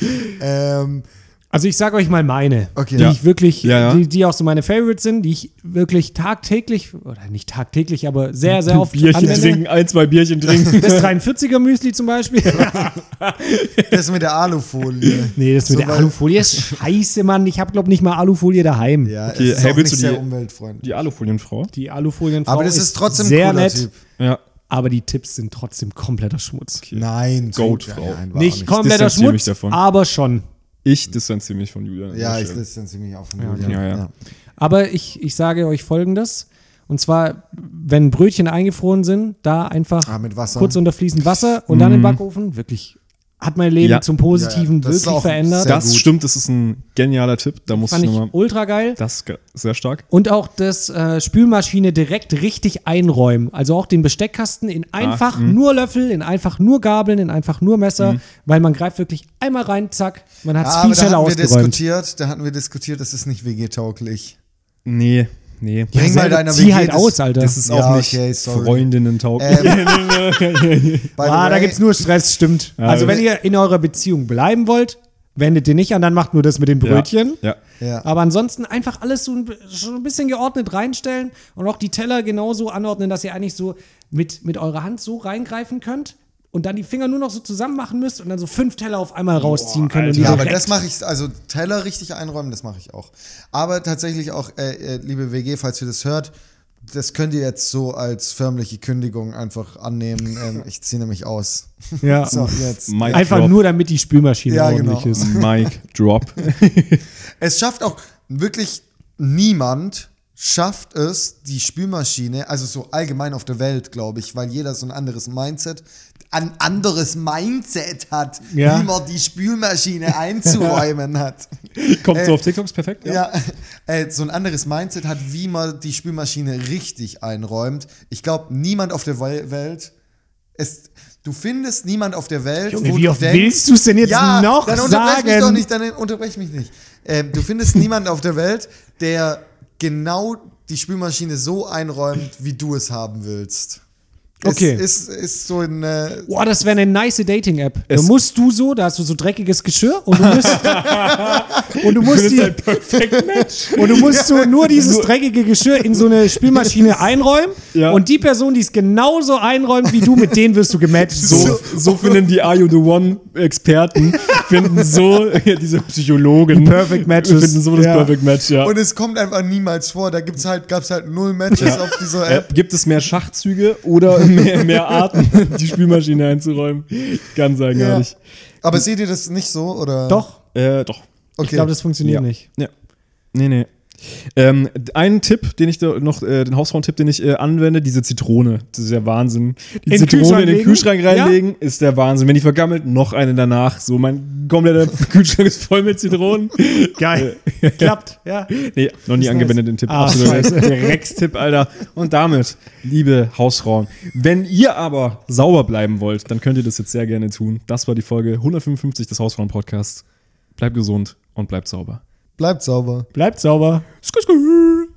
<laughs> Ähm, Also ich sage euch mal meine, Okay. die Ja. ich wirklich, Ja, ja. Die, die auch so meine Favorites sind, die ich wirklich tagtäglich, oder nicht tagtäglich, aber sehr, sehr oft Bierchen anwende. trinken, ein, zwei Bierchen trinken. <laughs> Das 43er Müsli zum Beispiel. <laughs> das mit der Alufolie. nee, das mit So, der weil- Alufolie ist scheiße, Mann. Ich habe, glaube nicht mal Alufolie daheim. Ja, Okay, es ist hey, auch willst nicht du sehr die- umweltfreundlich. Die Alufolienfrau. Die Alufolienfrau Aber das ist trotzdem sehr cooler nett, Typ. Ja. aber die Tipps sind trotzdem kompletter Schmutz. Nein, Goat-Frau. ja, nein, Nicht nicht. kompletter Schmutz, davon. aber schon. Ich distanziere mich von Julian. an Ja, ich distanziere mich auch von Ja, Julian. ja, ja. Aber ich, ich sage euch folgendes. Und zwar, wenn Brötchen eingefroren sind, da einfach Ah, mit Wasser. kurz unter fließend Wasser und dann im Backofen. Wirklich hat mein Leben Ja. zum Positiven Ja, ja, wirklich auch verändert. Das gut. stimmt, das ist ein genialer Tipp. Da muss Fand ich ich nochmal. ultra geil. Das ist ge- sehr stark. Und auch das äh, Spülmaschine direkt richtig einräumen. Also auch den Besteckkasten in einfach mhm. nur Löffel, in einfach nur Gabeln, in einfach nur Messer, weil man greift wirklich einmal rein, zack, man hat es Ah, viel aber da schneller hatten wir ausgeräumt. diskutiert, da hatten wir diskutiert, das ist nicht WG-tauglich. Nee, nee. Ja, Bring mal deiner zieh WG halt das- aus, Alter. Das ist Ja, auch nicht okay, sorry. Freundinnen tauglich. Ähm, <laughs> Ah, da gibt's nur Stress, stimmt. also wenn ihr in eurer Beziehung bleiben wollt, wendet ihr nicht an, dann macht nur das mit dem Brötchen. Ja. Ja. Aber ansonsten einfach alles so ein, schon ein bisschen geordnet reinstellen und auch die Teller genauso anordnen, dass ihr eigentlich so mit, mit eurer Hand so reingreifen könnt. Und dann die Finger nur noch so zusammen machen müsst und dann so fünf Teller auf einmal rausziehen könnt. und die Ja, aber das mache ich, also Teller richtig einräumen, das mache ich auch. Aber tatsächlich auch, äh, äh, liebe WG, falls ihr das hört, das könnt ihr jetzt so als förmliche Kündigung einfach annehmen. Ähm, ich ziehe nämlich aus. <laughs> ja. So, Einfach drop. nur, damit die Spülmaschine Ja, ordentlich genau. ist. Mic <laughs> drop. <laughs> Es schafft auch wirklich niemand schafft es, die Spülmaschine, also so allgemein auf der Welt, glaube ich, weil jeder so ein anderes Mindset, ein anderes Mindset hat, Ja. wie man die Spülmaschine <laughs> einzuräumen hat. <laughs> Kommt so Äh, auf TikToks perfekt? Ja, äh, so ein anderes Mindset hat, wie man die Spülmaschine richtig einräumt. Ich glaube, niemand auf der Wel- Welt, es, du findest niemand auf der Welt, Junge, wo wie du oft denkst, willst du's denn jetzt ja, noch dann unterbrech mich sagen? doch nicht, dann unterbrech mich nicht. Ähm, du findest niemanden auf der Welt, der genau die Spülmaschine so einräumt, wie du es haben willst. Okay. Es ist, ist so ein. Äh, Boah, das wäre eine nice Dating-App. Da musst du so, da hast du so dreckiges Geschirr und du musst, <laughs> und du musst, Match. und du musst so nur <laughs> dieses dreckige Geschirr in so eine Spülmaschine einräumen Ja. und die Person, die es genauso einräumt wie du, mit denen wirst du gematcht. So, so finden die Are You the One-Experten, <laughs> finden so, <laughs> ja, diese Psychologen, Perfect Matches. finden so das Ja. Perfect Match, ja. und es kommt einfach niemals vor. Da gibt's halt, gab's halt null Matches auf dieser Äh, App. gibt es mehr Schachzüge oder <laughs> mehr, mehr Arten, die Spülmaschine einzuräumen? Ganz eigenartig. Aber seht ihr das nicht so? Oder? Doch, Äh, doch. Okay. ich glaube, das funktioniert Ja. nicht. Ja. Nee, nee. Ähm, ein Tipp, den ich da noch, äh, den Hausfrauentipp, den ich äh, anwende, diese Zitrone. Das ist der Wahnsinn. Die In Zitrone in den? Kühlschrank Ja. reinlegen, ist der Wahnsinn. Wenn die vergammelt, noch eine danach. So, mein kompletter <laughs> Kühlschrank ist voll mit Zitronen. Geil. <laughs> Klappt, ja. Nee, noch nie Ist angewendet, nice. den Tipp. Ah, Absolut. <laughs> Der Rex-Tipp, Alter. Und damit, liebe Hausfrauen, wenn ihr aber sauber bleiben wollt, dann könnt ihr das jetzt sehr gerne tun. Das war die Folge 155 des Hausfrauen-Podcasts. Bleibt gesund und bleibt sauber. Bleibt sauber. Bleibt sauber. Skur.